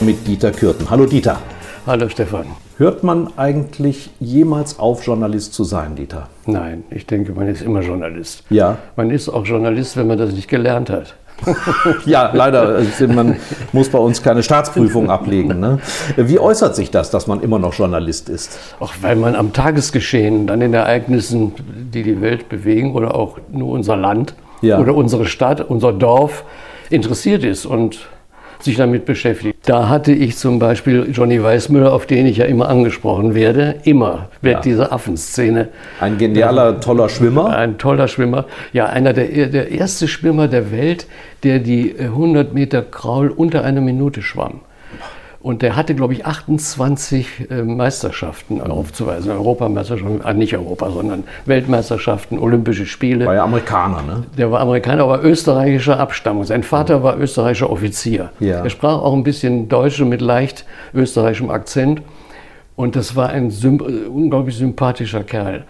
Mit Dieter Kürten. Hallo Dieter. Hallo Stefan. Hört man eigentlich jemals auf, Journalist zu sein, Dieter? Nein, ich denke, man ist immer Journalist. Ja. Man ist auch Journalist, wenn man das nicht gelernt hat. [laughs] ja, leider. Also man muss bei uns keine Staatsprüfung ablegen. Ne? Wie äußert sich das, dass man immer noch Journalist ist? Auch weil man am Tagesgeschehen, an den Ereignissen, die die Welt bewegen oder auch nur unser Land Ja. oder unsere Stadt, unser Dorf interessiert ist und sich damit beschäftigt. Da hatte ich zum Beispiel Johnny Weissmüller, auf den ich ja immer angesprochen werde, immer wird Ja. diese Affenszene. Ein genialer, toller Schwimmer. Ein toller Schwimmer. Ja, einer der, der erste Schwimmer der Welt, der die äh, 100 Meter Kraul unter einer Minute schwamm. Und der hatte, glaube ich, 28 äh, Meisterschaften aufzuweisen. Europameisterschaften, äh, nicht Europa, sondern Weltmeisterschaften, Olympische Spiele. War ja Amerikaner, ne? Der war Amerikaner, aber österreichischer Abstammung. Sein Vater war österreichischer Offizier. Ja. Er sprach auch ein bisschen Deutsch mit leicht österreichischem Akzent. Und das war ein symp äh, unglaublich sympathischer Kerl.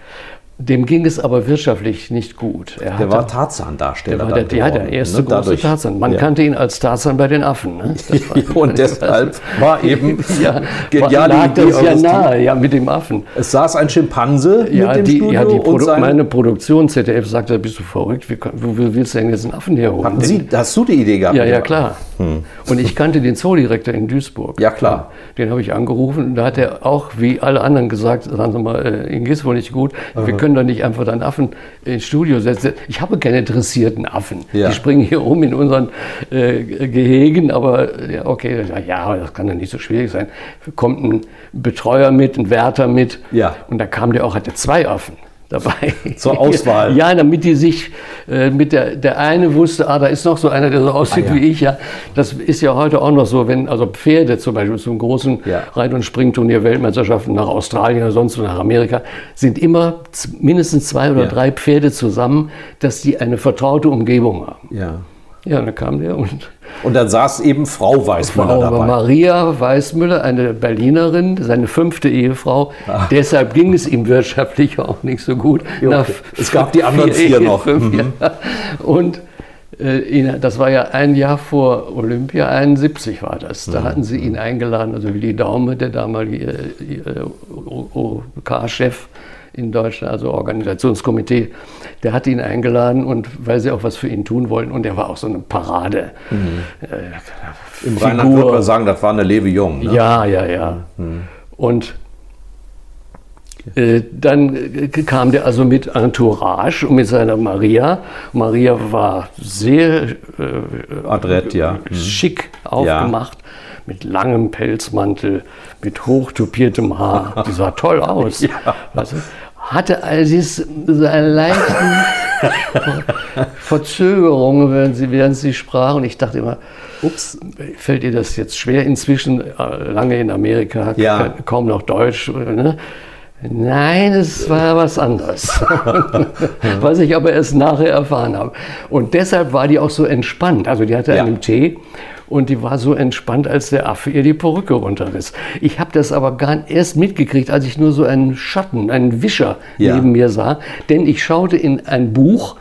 Dem ging es aber wirtschaftlich nicht gut. Er Der hatte- war Tarzan-Darsteller. der der, ja, der erste ne? große Dadurch- Tarzan. Man ja. kannte ihn als Tarzan bei den Affen. Ne? [laughs] Und [laughs] deshalb war eben [laughs] ja, geniale lag Idee das ja nahe, ja, mit dem Affen. Es saß ein Schimpanse Ja, mit dem die, Studio ja, die und Produ sein, meine Produktion ZDF sagte, bist du verrückt? Wie, wo willst du denn jetzt einen Affen herholen? Hatten Den- Sie, hast du die Idee gehabt? Ja, ja, klar. Hm. Und ich kannte den Zoodirektor in Duisburg. Ja, klar. Den habe ich angerufen und da hat er auch, wie alle anderen gesagt, sagen Sie mal, äh, Ihnen geht's wohl nicht gut. Wir Aha. Können doch nicht einfach einen Affen ins Studio setzen. Ich habe keine dressierten Affen. Ja. Die springen hier rum in unseren äh, Gehegen, aber äh, ja, okay, ja, das kann doch nicht so schwierig sein. Kommt ein Betreuer mit, ein Wärter mit. Ja. Und da kam der auch, hatte zwei Affen dabei. Zur Auswahl. [laughs] Ja, damit die sich äh, mit der, der eine wusste, ah, da ist noch so einer, der so aussieht Ah, ja. wie ich, ja. Das ist ja heute auch noch so, wenn also Pferde zum Beispiel zum großen Ja. Reit- und Springturnier Weltmeisterschaften nach Australien oder sonst wo nach Amerika, sind immer mindestens zwei oder Ja. drei Pferde zusammen, dass die eine vertraute Umgebung haben. Ja. Ja, dann kam der und Und dann saß eben Frau Weißmüller Frau dabei. Maria Weißmüller, eine Berlinerin, seine fünfte Ehefrau. Ah. Deshalb ging es ihm wirtschaftlich auch nicht so gut. Nach es gab die anderen vier Ehen, noch. Mhm. Und äh, das war ja ein Jahr vor Olympia, 71 war das. Da Mhm. hatten sie ihn eingeladen, also Willi Daume, der damalige äh, OK-Chef in Deutschland, also Organisationskomitee, der hat ihn eingeladen und weil sie auch was für ihn tun wollten und er war auch so eine Parade. Äh, Im Rheinland würde man sagen, das war eine Lewe Jung. Ne? Ja, ja, ja. Mhm. Und Äh, dann äh, kam der also mit Entourage und mit seiner Maria. Maria war sehr äh, adrett, ja. Mhm. schick aufgemacht, ja. Mit langem Pelzmantel, mit hochtupiertem Haar. Die sah toll aus. [laughs] Ja. Also, hatte also so eine leichte Verzögerung, während sie, während sie sprach. Und ich dachte immer, ups, fällt ihr das jetzt schwer? Inzwischen äh, lange in Amerika, ja. kaum noch Deutsch. Ne? Nein, es war was anderes. [laughs] was ich aber erst nachher erfahren habe. Und deshalb war die auch so entspannt. Also die hatte ja. einen Tee und die war so entspannt, als der Affe ihr die Perücke runterriss. Ich habe das aber gar nicht erst mitgekriegt, als ich nur so einen Schatten, einen Wischer ja. neben mir sah. Denn ich schaute in ein Buch,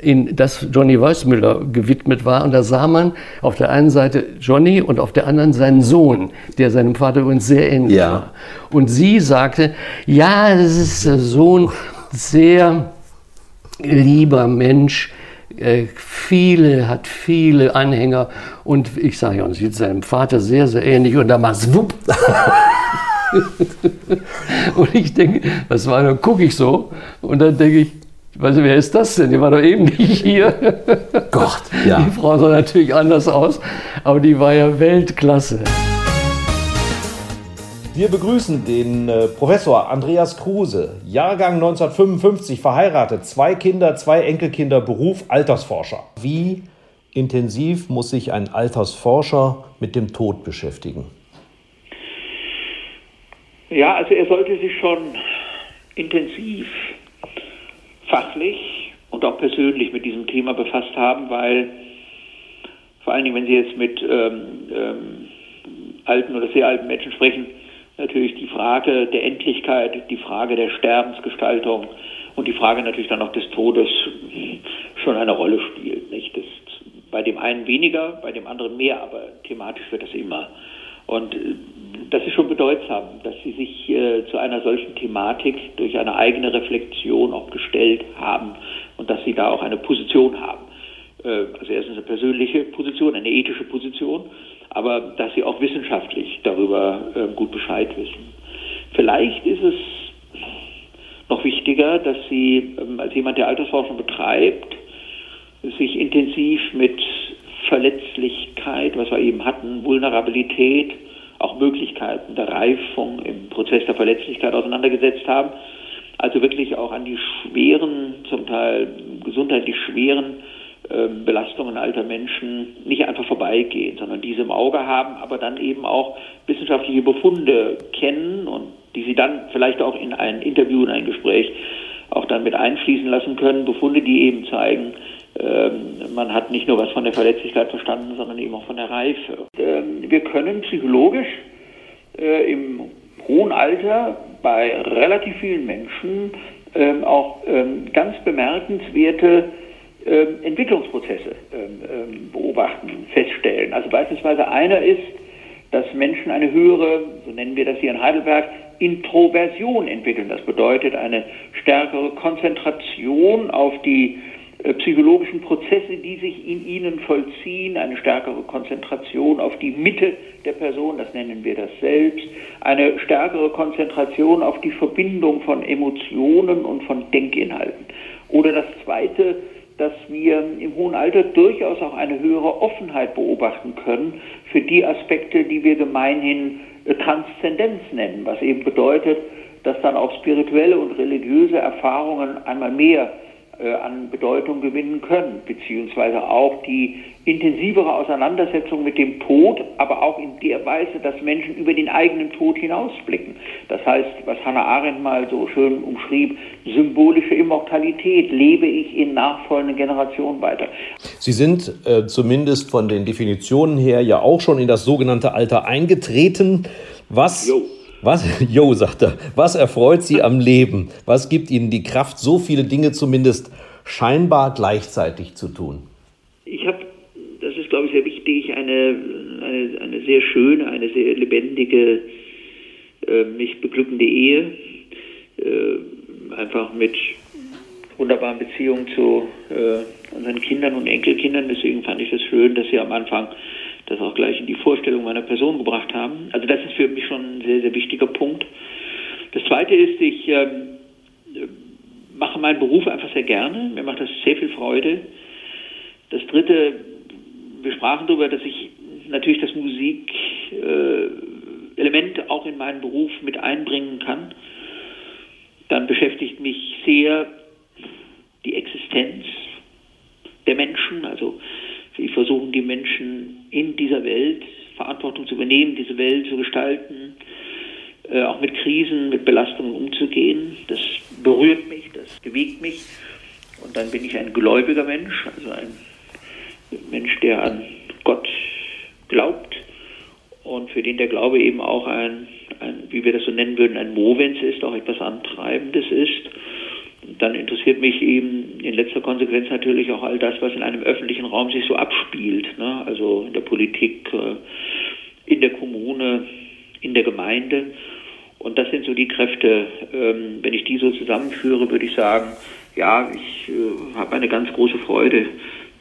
in das Johnny Weissmüller gewidmet war. Und da sah man auf der einen Seite Johnny und auf der anderen seinen Sohn, der seinem Vater übrigens sehr ähnlich ja. war. Und sie sagte, ja, das ist der Sohn, sehr lieber Mensch, äh, viele, hat viele Anhänger. Und ich sage ja, und sieht seinem Vater sehr, sehr ähnlich. Und da macht es wupp. [laughs] und ich denke, das war, dann gucke ich so und dann denke ich, Weißt du, wer ist das denn? Die war doch eben nicht hier. Gott, ja. Die Frau sah natürlich anders aus, aber die war ja Weltklasse. Wir begrüßen den äh, Professor Andreas Kruse, Jahrgang 1955, verheiratet, zwei Kinder, zwei Enkelkinder, Beruf Altersforscher. Wie intensiv muss sich ein Altersforscher mit dem Tod beschäftigen? Ja, also er sollte sich schon intensiv fachlich und auch persönlich mit diesem Thema befasst haben, weil vor allen Dingen, wenn Sie jetzt mit ähm, ähm, alten oder sehr alten Menschen sprechen, natürlich die Frage der Endlichkeit, die Frage der Sterbensgestaltung und die Frage natürlich dann auch des Todes schon eine Rolle spielt. Nicht? Das bei dem einen weniger, bei dem anderen mehr, aber thematisch wird das immer. Und äh, das ist schon bedeutsam, dass Sie sich äh, zu einer solchen Thematik durch eine eigene Reflexion auch gestellt haben und dass Sie da auch eine Position haben. Äh, also erstens eine persönliche Position, eine ethische Position, aber dass Sie auch wissenschaftlich darüber äh, gut Bescheid wissen. Vielleicht ist es noch wichtiger, dass Sie ähm, als jemand, der Altersforschung betreibt, sich intensiv mit Verletzlichkeit, was wir eben hatten, Vulnerabilität, auch Möglichkeiten der Reifung im Prozess der Verletzlichkeit auseinandergesetzt haben. Also wirklich auch an die schweren, zum Teil gesundheitlich schweren Belastungen alter Menschen nicht einfach vorbeigehen, sondern diese im Auge haben, aber dann eben auch wissenschaftliche Befunde kennen und die sie dann vielleicht auch in ein Interview, in ein Gespräch auch dann mit einfließen lassen können. Befunde, die eben zeigen, ähm, man hat nicht nur was von der Verletzlichkeit verstanden, sondern eben auch von der Reife. Ähm, wir können psychologisch äh, im hohen Alter bei relativ vielen Menschen ähm, auch ganz bemerkenswerte Entwicklungsprozesse beobachten, feststellen. Also beispielsweise einer ist, dass Menschen eine höhere, so nennen wir das hier in Heidelberg, Introversion entwickeln. Das bedeutet eine stärkere Konzentration auf die äh, psychologischen Prozesse, die sich in ihnen vollziehen, eine stärkere Konzentration auf die Mitte der Person, das nennen wir das Selbst, eine stärkere Konzentration auf die Verbindung von Emotionen und von Denkinhalten. Oder das Zweite, dass wir im hohen Alter durchaus auch eine höhere Offenheit beobachten können für die Aspekte, die wir gemeinhin äh, Transzendenz nennen, was eben bedeutet, dass dann auch spirituelle und religiöse Erfahrungen einmal mehr an Bedeutung gewinnen können, beziehungsweise auch die intensivere Auseinandersetzung mit dem Tod, aber auch in der Weise, dass Menschen über den eigenen Tod hinausblicken. Das heißt, was Hannah Arendt mal so schön umschrieb, symbolische Immortalität, lebe ich in nachfolgenden Generationen weiter. Sie sind äh, zumindest von den Definitionen her ja auch schon in das sogenannte Alter eingetreten. Was jo was, [laughs] Jo, sagt er, was erfreut Sie am Leben? Was gibt Ihnen die Kraft, so viele Dinge zumindest scheinbar gleichzeitig zu tun? Ich habe, das ist glaube ich sehr wichtig, eine, eine, eine sehr schöne, eine sehr lebendige, äh, mich beglückende Ehe. Äh, einfach mit wunderbaren Beziehungen zu äh, unseren Kindern und Enkelkindern. Deswegen fand ich es das schön, dass Sie am Anfang das auch gleich in die Vorstellung meiner Person gebracht haben. Also das ist für mich schon ein sehr, sehr wichtiger Punkt. Das Zweite ist, ich ähm, mache meinen Beruf einfach sehr gerne. Mir macht das sehr viel Freude. Das dritte, wir sprachen darüber, dass ich natürlich das Musikelement äh, auch in meinen Beruf mit einbringen kann. Dann beschäftigt mich sehr die Existenz der Menschen. Also wir versuchen die Menschen in dieser Welt Verantwortung zu übernehmen, diese Welt zu gestalten, äh, auch mit Krisen, mit Belastungen umzugehen. Das berührt mich, das bewegt mich. Und dann bin ich ein gläubiger Mensch, also ein Mensch, der an Gott glaubt und für den der Glaube eben auch ein, ein wie wir das so nennen würden, ein Movens ist, auch etwas Antreibendes ist. Dann interessiert mich eben in letzter Konsequenz natürlich auch all das, was in einem öffentlichen Raum sich so abspielt, ne? also in der Politik, äh, in der Kommune, in der Gemeinde. Und das sind so die Kräfte, ähm, wenn ich die so zusammenführe, würde ich sagen, ja, ich äh, habe eine ganz große Freude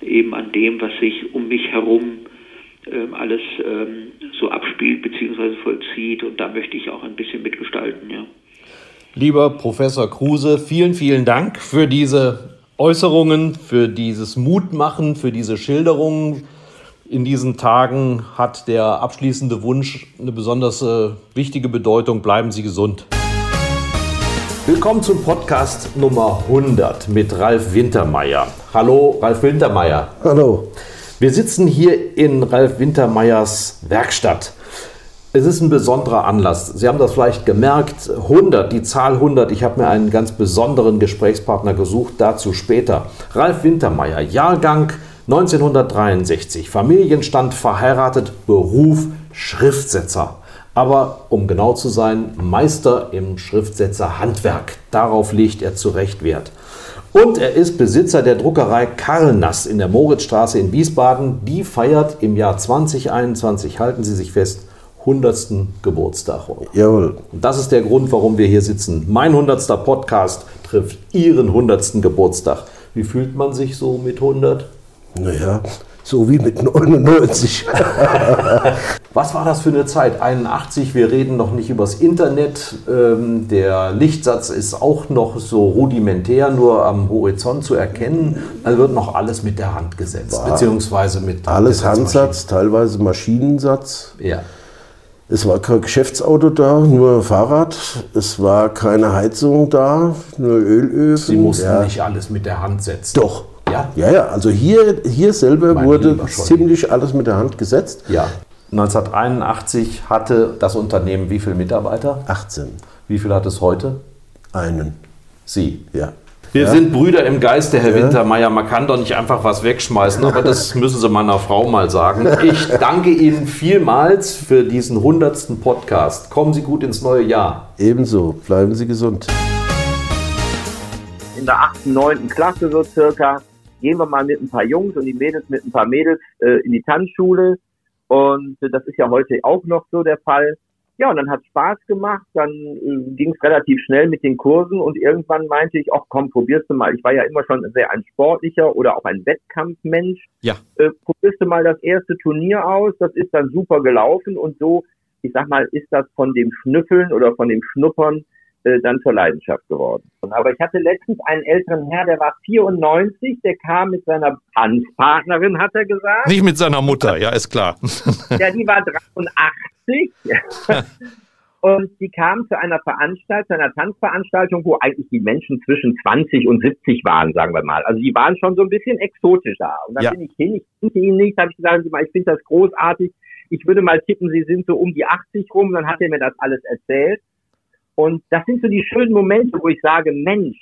eben an dem, was sich um mich herum ähm, alles ähm, so abspielt bzw. vollzieht. Und da möchte ich auch ein bisschen mitgestalten, ja. Lieber Professor Kruse, vielen, vielen Dank für diese Äußerungen, für dieses Mutmachen, für diese Schilderungen. In diesen Tagen hat der abschließende Wunsch eine besonders äh, wichtige Bedeutung. Bleiben Sie gesund. Willkommen zum Podcast Nummer 100 mit Ralf Wintermeyer. Hallo, Ralf Wintermeyer. Hallo. Wir sitzen hier in Ralf Wintermeyers Werkstatt. Es ist ein besonderer Anlass. Sie haben das vielleicht gemerkt. 100, die Zahl 100. Ich habe mir einen ganz besonderen Gesprächspartner gesucht, dazu später. Ralf Wintermeyer, Jahrgang 1963, Familienstand verheiratet, Beruf Schriftsetzer aber um genau zu sein, Meister im Schriftsetzerhandwerk. Darauf legt er zu Recht Wert. Und er ist Besitzer der Druckerei Karlnass in der Moritzstraße in Wiesbaden. Die feiert im Jahr 2021, halten Sie sich fest, 100. Geburtstag. Jawohl. Und das ist der Grund, warum wir hier sitzen. Mein 100. Podcast trifft Ihren 100. Geburtstag. Wie fühlt man sich so mit 100? Naja, so wie mit 99. [laughs] Was war das für eine Zeit? 81, wir reden noch nicht übers Internet. Ähm, der Lichtsatz ist auch noch so rudimentär, nur am Horizont zu erkennen. Also wird noch alles mit der Hand gesetzt, War beziehungsweise mit Alles Handsatz, teilweise Maschinensatz. Ja. Es war kein Geschäftsauto da, nur Fahrrad. Es war keine Heizung da, nur Ölöfen. Sie mussten Ja. nicht alles mit der Hand setzen. Doch. Ja? Ja, ja, also hier, hier selber Mein wurde ziemlich alles mit der Hand gesetzt. Ja. 1981 hatte das Unternehmen wie viele Mitarbeiter? 18. Wie viel hat es heute? Einen. Sie. Ja. Wir Ja. sind Brüder im Geiste, Herr Ja. Wintermeyer. Man kann doch nicht einfach was wegschmeißen, aber das [laughs] müssen Sie meiner Frau mal sagen. Ich danke Ihnen vielmals für diesen 100. Podcast. Kommen Sie gut ins neue Jahr. Ebenso. Bleiben Sie gesund. in der 8., 9. Klasse so circa, gehen wir mal mit ein paar Jungs und die Mädels mit ein paar Mädels äh, in die Tanzschule. Und äh, das ist ja heute auch noch so der Fall. Ja, und dann hat Spaß gemacht, dann äh, ging es relativ schnell mit den Kursen und irgendwann meinte ich, ach komm, probierst du mal. Ich war ja immer schon sehr ein sportlicher oder auch ein Wettkampfmensch. Ja. Äh, probierst du mal das erste Turnier aus, das ist dann super gelaufen und so, ich sag mal, ist das von dem Schnüffeln oder von dem Schnuppern äh, dann zur Leidenschaft geworden. Aber ich hatte letztens einen älteren Herr, der war 94, der kam mit seiner Tanzpartnerin, hat er gesagt. Nicht mit seiner Mutter, ja, ist klar. Ja, die war 83. [laughs] Und die kam zu einer Veranstaltung, zu einer Tanzveranstaltung, wo eigentlich die Menschen zwischen 20 und 70 waren, sagen wir mal. Also die waren schon so ein bisschen exotisch da. Und dann Ja. bin ich hin, ich kannte ihn nicht, habe ich gesagt, ich finde das großartig. Ich würde mal tippen, Sie sind so um die 80 rum. Dann hat er mir das alles erzählt. Und das sind so die schönen Momente, wo ich sage, Mensch,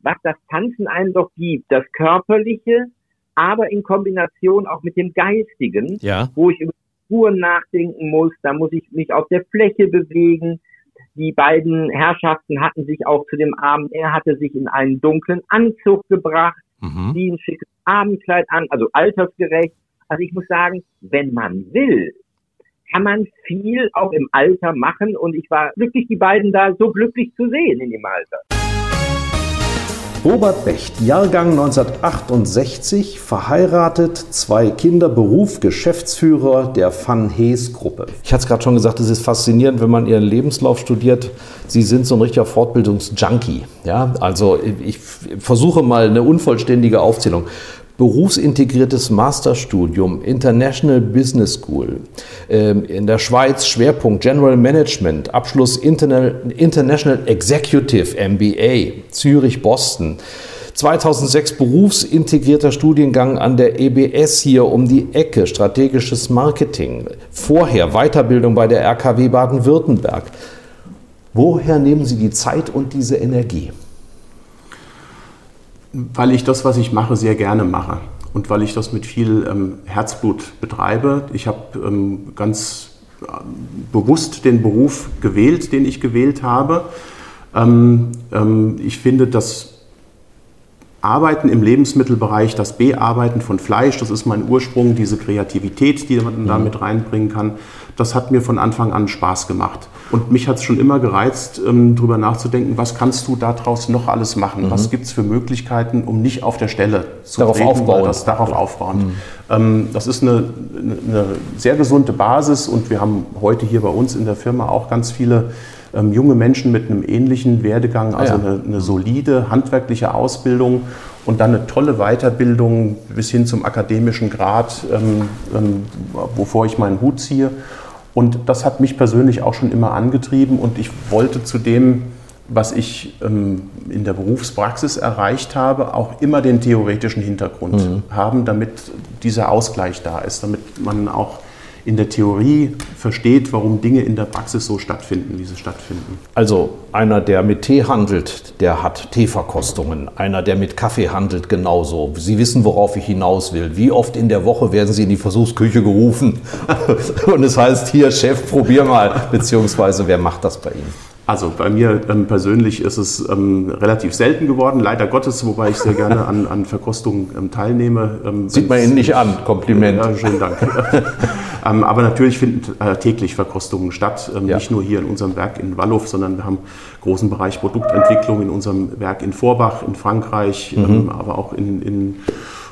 was das Tanzen einem doch gibt, das Körperliche, aber in Kombination auch mit dem Geistigen, Ja. wo ich über Spuren nachdenken muss, da muss ich mich auf der Fläche bewegen. Die beiden Herrschaften hatten sich auch zu dem Abend, er hatte sich in einen dunklen Anzug gebracht, Mhm. die ein schickes Abendkleid an, also altersgerecht. Also ich muss sagen, wenn man will, kann man viel auch im Alter machen und ich war glücklich, die beiden da so glücklich zu sehen in dem Alter. Robert Becht, Jahrgang 1968, verheiratet, zwei Kinder, Beruf Geschäftsführer der Van Hees Gruppe. Ich hatte es gerade schon gesagt, es ist faszinierend, wenn man Ihren Lebenslauf studiert. Sie sind so ein richtiger Fortbildungsjunkie. Ja, also ich versuche mal eine unvollständige Aufzählung berufsintegriertes Masterstudium, International Business School, ähm, in der Schweiz Schwerpunkt General Management, Abschluss International Executive MBA, Zürich, Boston. 2006 berufsintegrierter Studiengang an der EBS hier um die Ecke, strategisches Marketing. Vorher Weiterbildung bei der RKW Baden-Württemberg. Woher nehmen Sie die Zeit und diese Energie? Weil ich das, was ich mache, sehr gerne mache und weil ich das mit viel ähm, Herzblut betreibe. Ich habe ähm, ganz äh, bewusst den Beruf gewählt, den ich gewählt habe. Ähm, ähm ich finde, das Arbeiten im Lebensmittelbereich, das Bearbeiten von Fleisch, das ist mein Ursprung, diese Kreativität, die man da mhm. mit reinbringen kann, das hat mir von Anfang an Spaß gemacht. Und mich hat es schon immer gereizt, ähm, darüber nachzudenken, was kannst du daraus noch alles machen? Mhm. Was gibt es für Möglichkeiten, um nicht auf der Stelle zu darauf treten, aufbauen. Das, darauf aufbauen. Mhm. Ähm, das ist eine, eine, sehr gesunde Basis und wir haben heute hier bei uns in der Firma auch ganz viele ähm, junge Menschen mit einem ähnlichen Werdegang, also ah, ja. eine, eine solide handwerkliche Ausbildung und dann eine tolle Weiterbildung bis hin zum akademischen Grad, ähm, ähm, wovor ich meinen Hut ziehe. Und das hat mich persönlich auch schon immer angetrieben und ich wollte zu dem, was ich ähm, in der Berufspraxis erreicht habe, auch immer den theoretischen Hintergrund mhm. haben, damit dieser Ausgleich da ist, damit man auch in der Theorie versteht, warum Dinge in der Praxis so stattfinden, wie sie stattfinden. Also einer, der mit Tee handelt, der hat Teeverkostungen. Einer, der mit Kaffee handelt, genauso. Sie wissen, worauf ich hinaus will. Wie oft in der Woche werden Sie in die Versuchsküche gerufen? [laughs] Und es heißt hier, Chef, probier mal. Beziehungsweise, wer macht das bei Ihnen? Also bei mir ähm, persönlich ist es ähm, relativ selten geworden, leider Gottes, wobei ich sehr gerne an, an Verkostungen ähm, teilnehme. Ähm, Sieht man Ihnen nicht an, Kompliment. Ja, schönen Dank. [laughs] Ähm, aber natürlich finden äh, täglich Verkostungen statt, ähm, ja. nicht nur hier in unserem Werk in Wallow, sondern wir haben großen Bereich Produktentwicklung in unserem Werk in Vorbach in Frankreich, mhm. aber auch in, in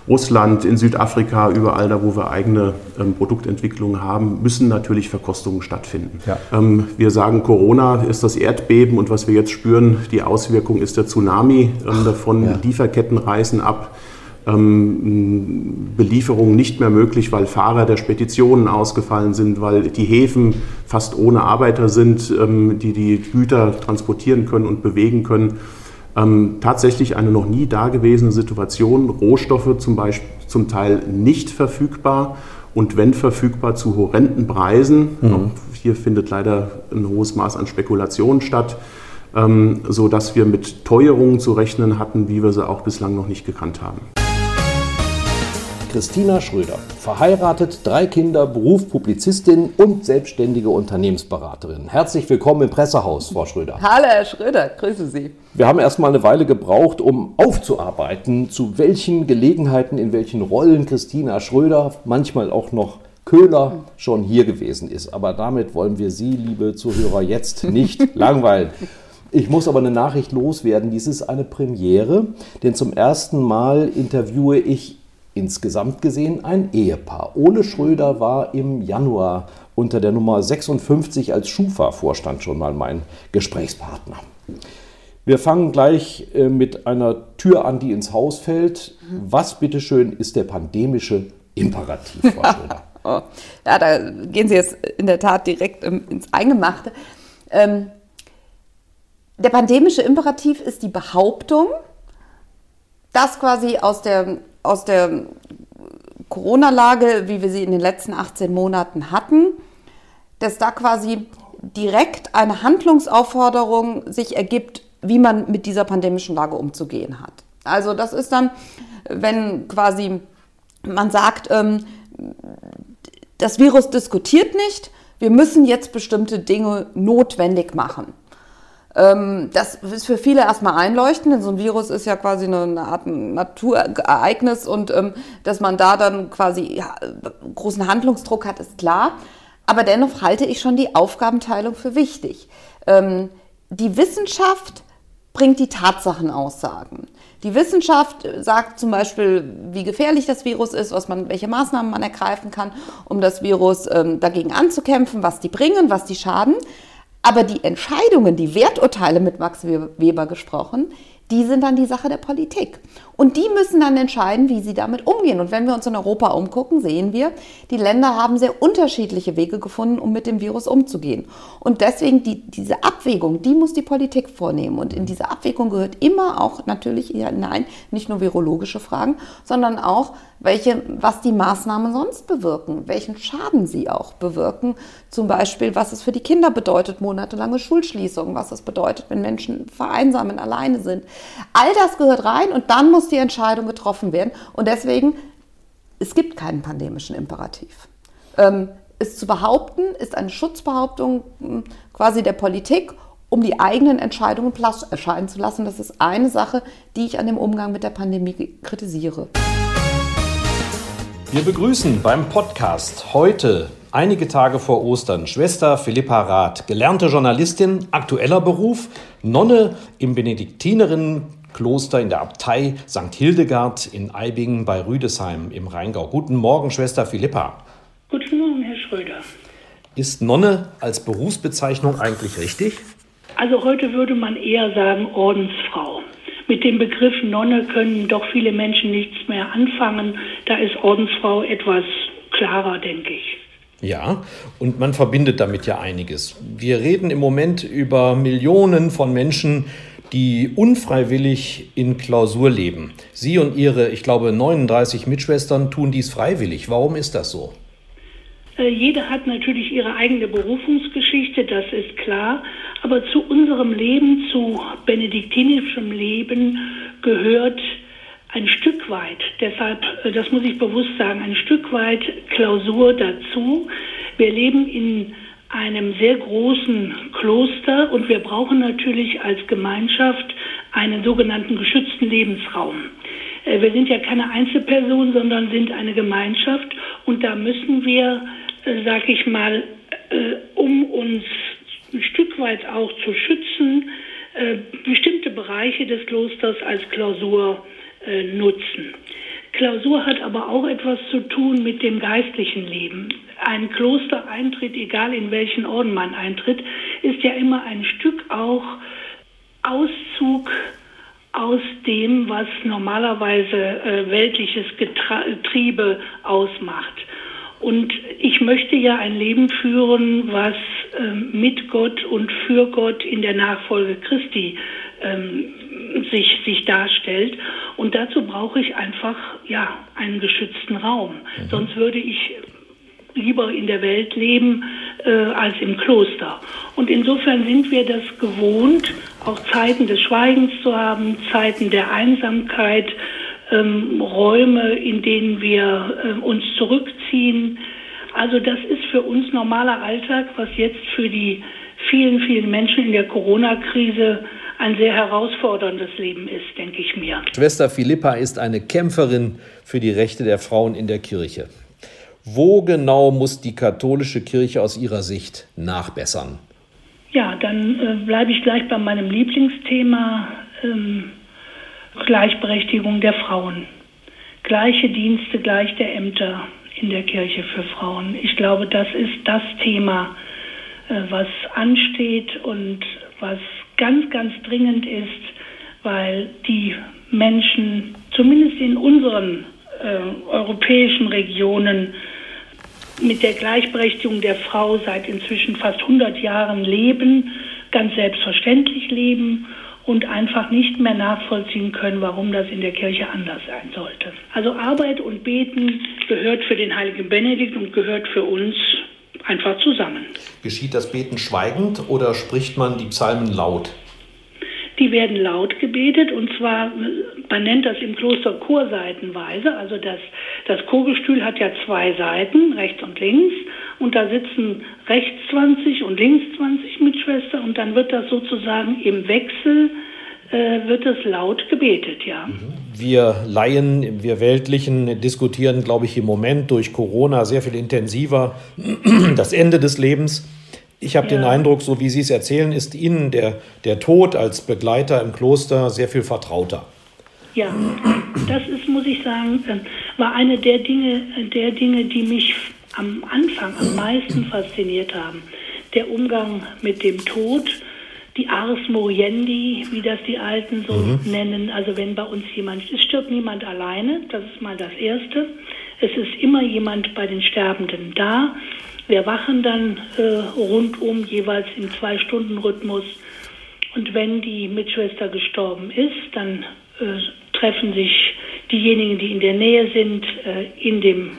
Russland, in Südafrika, überall da, wo wir eigene ähm, Produktentwicklungen haben, müssen natürlich Verkostungen stattfinden. Ja. Ähm, wir sagen, Corona ist das Erdbeben und was wir jetzt spüren, die Auswirkung ist der Tsunami ähm, davon. Ja. Lieferketten reißen ab. Ähm, Belieferungen nicht mehr möglich, weil Fahrer der Speditionen ausgefallen sind, weil die Häfen fast ohne Arbeiter sind, ähm, die die Güter transportieren können und bewegen können ähm, tatsächlich eine noch nie dagewesene Situation. Rohstoffe zum Beispiel zum Teil nicht verfügbar und wenn verfügbar zu horrenden Preisen. Mhm. Hier findet leider ein hohes Maß an Spekulation statt, ähm, sodass wir mit Teuerungen zu rechnen hatten, wie wir sie auch bislang noch nicht gekannt haben. Christina Schröder. Verheiratet, drei Kinder, Beruf Publizistin und selbstständige Unternehmensberaterin. Herzlich willkommen im Pressehaus, Frau Schröder. Hallo, Herr Schröder, grüße Sie. Wir haben erst mal eine Weile gebraucht, um aufzuarbeiten, zu welchen Gelegenheiten, in welchen Rollen Christina Schröder, manchmal auch noch Köhler, schon hier gewesen ist. Aber damit wollen wir Sie, liebe Zuhörer, jetzt [laughs] nicht langweilen. Ich muss aber eine Nachricht loswerden. Dies ist eine Premiere, denn zum ersten Mal interviewe ich insgesamt gesehen ein Ehepaar. Ole Schröder war im Januar unter der Nummer 56 als Schufa-Vorstand schon mal mein Gesprächspartner. Wir fangen gleich äh, mit einer Tür an, die ins Haus fällt. Was bitteschön ist der pandemische Imperativ, Frau [laughs] Schröder? oh. Ja, da gehen Sie jetzt in der Tat direkt ins Eingemachte. Ähm, der pandemische Imperativ ist die Behauptung, dass quasi aus der aus der Corona-Lage, wie wir sie in den letzten 18 Monaten hatten, dass da quasi direkt eine Handlungsaufforderung sich ergibt, wie man mit dieser pandemischen Lage umzugehen hat. Also das ist dann, wenn quasi man sagt, ähm, das Virus diskutiert nicht, wir müssen jetzt bestimmte Dinge notwendig machen. Ähm, das ist für viele erstmal einleuchtend, denn so ein Virus ist ja quasi eine, Art Naturereignis und ähm, dass man da dann quasi großen Handlungsdruck hat, ist klar. Aber dennoch halte ich schon die Aufgabenteilung für wichtig. Ähm, die Wissenschaft bringt die Tatsachenaussagen. Die Wissenschaft sagt zum Beispiel, wie gefährlich das Virus ist, was man, welche Maßnahmen man ergreifen kann, um das Virus dagegen anzukämpfen, was die bringen, was die schaden. Aber die Entscheidungen, die Werturteile mit Max Weber gesprochen, die sind dann die Sache der Politik. Und die müssen dann entscheiden, wie sie damit umgehen. Und wenn wir uns in Europa umgucken, sehen wir, die Länder haben sehr unterschiedliche Wege gefunden, um mit dem Virus umzugehen. Und deswegen die, diese Abwägung, die muss die Politik vornehmen. Und in diese Abwägung gehört immer auch natürlich hinein, nicht nur virologische Fragen, sondern auch, welche, was die Maßnahmen sonst bewirken, welchen Schaden sie auch bewirken. Zum Beispiel, was es für die Kinder bedeutet, monatelange Schulschließungen, was es bedeutet, wenn Menschen vereinsamen, alleine sind. All das gehört rein und dann muss die Entscheidung getroffen werden. Und deswegen, es gibt keinen pandemischen Imperativ. Ähm, es zu behaupten, ist eine Schutzbehauptung hm, quasi der Politik, um die eigenen Entscheidungen Platz erscheinen zu lassen. Das ist eine Sache, die ich an dem Umgang mit der Pandemie kritisiere. Wir begrüßen beim Podcast heute, einige Tage vor Ostern, Schwester Philippa Rath, gelernte Journalistin, aktueller Beruf, Nonne im Benediktinerinnenkloster in der Abtei St. Hildegard in Eibingen bei Rüdesheim im Rheingau. Guten Morgen, Schwester Philippa. Guten Morgen, Herr Schröder. Ist Nonne als Berufsbezeichnung eigentlich richtig? Also heute würde man eher sagen Ordensfrau. Mit dem Begriff Nonne können doch viele Menschen nichts mehr anfangen. Da ist Ordensfrau etwas klarer, denke ich. Ja, und man verbindet damit ja einiges. Wir reden im Moment über Millionen von Menschen, die unfreiwillig in Klausur leben. Sie und Ihre, ich glaube, 39 Mitschwestern tun dies freiwillig. Warum ist das so? Äh, jeder hat natürlich ihre eigene Berufungsgeschichte, das ist klar. Aber zu unserem Leben, zu benediktinischem Leben gehört ein Stück weit, deshalb, äh, das muss ich bewusst sagen, ein Stück weit Klausur dazu. Wir leben in einem sehr großen Kloster und wir brauchen natürlich als Gemeinschaft einen sogenannten geschützten Lebensraum. Äh, wir sind ja keine Einzelperson, sondern sind eine Gemeinschaft und da müssen wir, äh, sag ich mal, um uns ein Stück weit auch zu schützen, äh, bestimmte Bereiche des Klosters als Klausur äh, nutzen. Klausur hat aber auch etwas zu tun mit dem geistlichen Leben. Ein Klostereintritt, egal in welchen Orden man eintritt, ist ja immer ein Stück auch Auszug aus dem, was normalerweise äh, weltliches Getriebe ausmacht. Und ich möchte ja ein Leben führen, was ähm, mit Gott und für Gott in der Nachfolge Christi ähm, sich, sich darstellt. Und dazu brauche ich einfach ja, einen geschützten Raum. Mhm. Sonst würde ich lieber in der Welt leben äh, als im Kloster. Und insofern sind wir das gewohnt, auch Zeiten des Schweigens zu haben, Zeiten der Einsamkeit, ähm, Räume, in denen wir äh, uns zurückziehen. Also das ist für uns normaler Alltag, was jetzt für die vielen, vielen Menschen in der Corona-Krise ein sehr herausforderndes Leben ist, denke ich mir. Schwester Philippa ist eine Kämpferin für die Rechte der Frauen in der Kirche. Wo genau muss die katholische Kirche aus Ihrer Sicht nachbessern? Ja, dann äh, bleibe ich gleich bei meinem Lieblingsthema. Ähm, Gleichberechtigung der Frauen. Gleiche Dienste, gleiche Ämter in der Kirche für Frauen. Ich glaube, das ist das Thema, äh, was ansteht und was ganz, ganz dringend ist, weil die Menschen, zumindest in unseren äh, europäischen Regionen, mit der Gleichberechtigung der Frau seit inzwischen fast 100 Jahren leben, ganz selbstverständlich leben und einfach nicht mehr nachvollziehen können, warum das in der Kirche anders sein sollte. Also Arbeit und Beten gehört für den heiligen Benedikt und gehört für uns einfach zusammen. Geschieht das Beten schweigend oder spricht man die Psalmen laut? Die werden laut gebetet und zwar, man nennt das im Kloster chorseitenweise, also das, das Chorgestühl hat ja zwei Seiten, rechts und links, und da sitzen rechts 20 und links 20 Mitschwestern und dann wird das sozusagen im Wechsel äh, wird es laut gebetet, ja. Wir Laien, wir Weltlichen diskutieren, glaube ich, im Moment durch Corona sehr viel intensiver das Ende des Lebens. Ich habe ja. den Eindruck, so wie Sie es erzählen, ist Ihnen der, der Tod als Begleiter im Kloster sehr viel vertrauter. Ja, das ist, muss ich sagen, ähm, war eine der Dinge, der Dinge, die mich am Anfang am meisten fasziniert haben. Der Umgang mit dem Tod, die Ars Moriendi, wie das die Alten so mhm. nennen. Also wenn bei uns jemand, es stirbt niemand alleine, das ist mal das Erste. Es ist immer jemand bei den Sterbenden da. Wir wachen dann äh, rundum jeweils im Zwei-Stunden-Rhythmus. Und wenn die Mitschwester gestorben ist, dann äh, treffen sich diejenigen, die in der Nähe sind, äh, in dem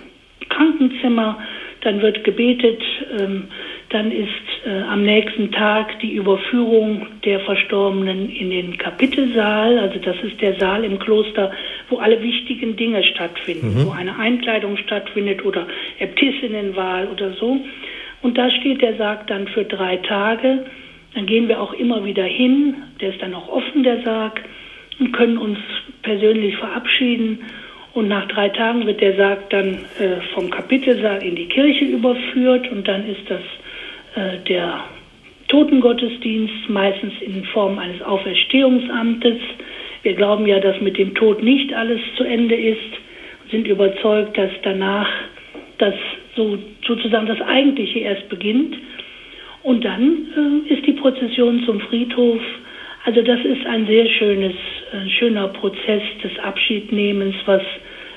Krankenzimmer. Dann wird gebetet. Ähm, dann ist äh, am nächsten Tag die Überführung der Verstorbenen in den Kapitelsaal. Also das ist der Saal im Kloster, wo alle wichtigen Dinge stattfinden, mhm. wo eine Einkleidung stattfindet oder Äbtissinnenwahl oder so. Und da steht der Sarg dann für drei Tage. Dann gehen wir auch immer wieder hin. Der ist dann auch offen, der Sarg, und können uns persönlich verabschieden. Und nach drei Tagen wird der Sarg dann äh, vom Kapitelsaal in die Kirche überführt und dann ist das der Totengottesdienst, meistens in Form eines Auferstehungsamtes. Wir glauben ja, dass mit dem Tod nicht alles zu Ende ist, sind überzeugt, dass danach das so, sozusagen das Eigentliche erst beginnt. Und dann äh, ist die Prozession zum Friedhof. Also das ist ein sehr schönes, ein schöner Prozess des Abschiednehmens, was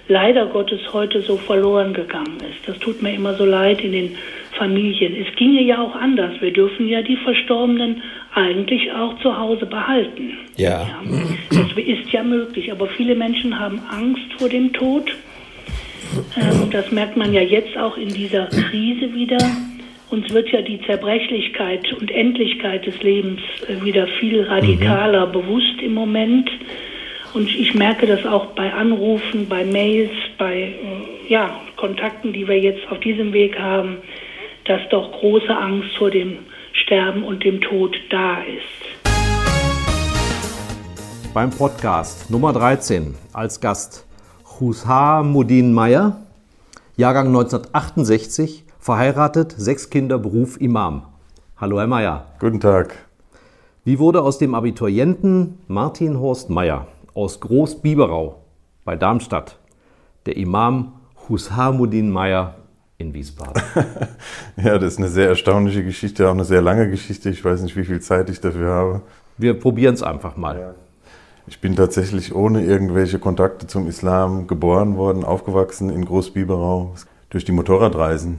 leider Gottes heute so verloren gegangen ist. Das tut mir immer so leid in den Familien. Es ginge ja auch anders. Wir dürfen ja die Verstorbenen eigentlich auch zu Hause behalten. Ja. ja. Das ist ja möglich, aber viele Menschen haben Angst vor dem Tod. Ähm, das merkt man ja jetzt auch in dieser Krise wieder. Uns wird ja die Zerbrechlichkeit und Endlichkeit des Lebens äh, wieder viel radikaler mhm. bewusst im Moment. Und ich merke das auch bei Anrufen, bei Mails, bei äh, ja, Kontakten, die wir jetzt auf diesem Weg haben dass doch große Angst vor dem Sterben und dem Tod da ist. Beim Podcast Nummer 13 als Gast Husha Mudin Meyer, Jahrgang 1968, verheiratet, sechs Kinder, Beruf Imam. Hallo Herr Meyer. Guten Tag. Wie wurde aus dem Abiturienten Martin Horst Meyer aus Groß-Biberau bei Darmstadt der Imam Hushamuddin Meyer in Wiesbaden. [laughs] ja, das ist eine sehr erstaunliche Geschichte, auch eine sehr lange Geschichte. Ich weiß nicht, wie viel Zeit ich dafür habe. Wir probieren es einfach mal. Ja. Ich bin tatsächlich ohne irgendwelche Kontakte zum Islam geboren worden, aufgewachsen in Großbiberau, durch die Motorradreisen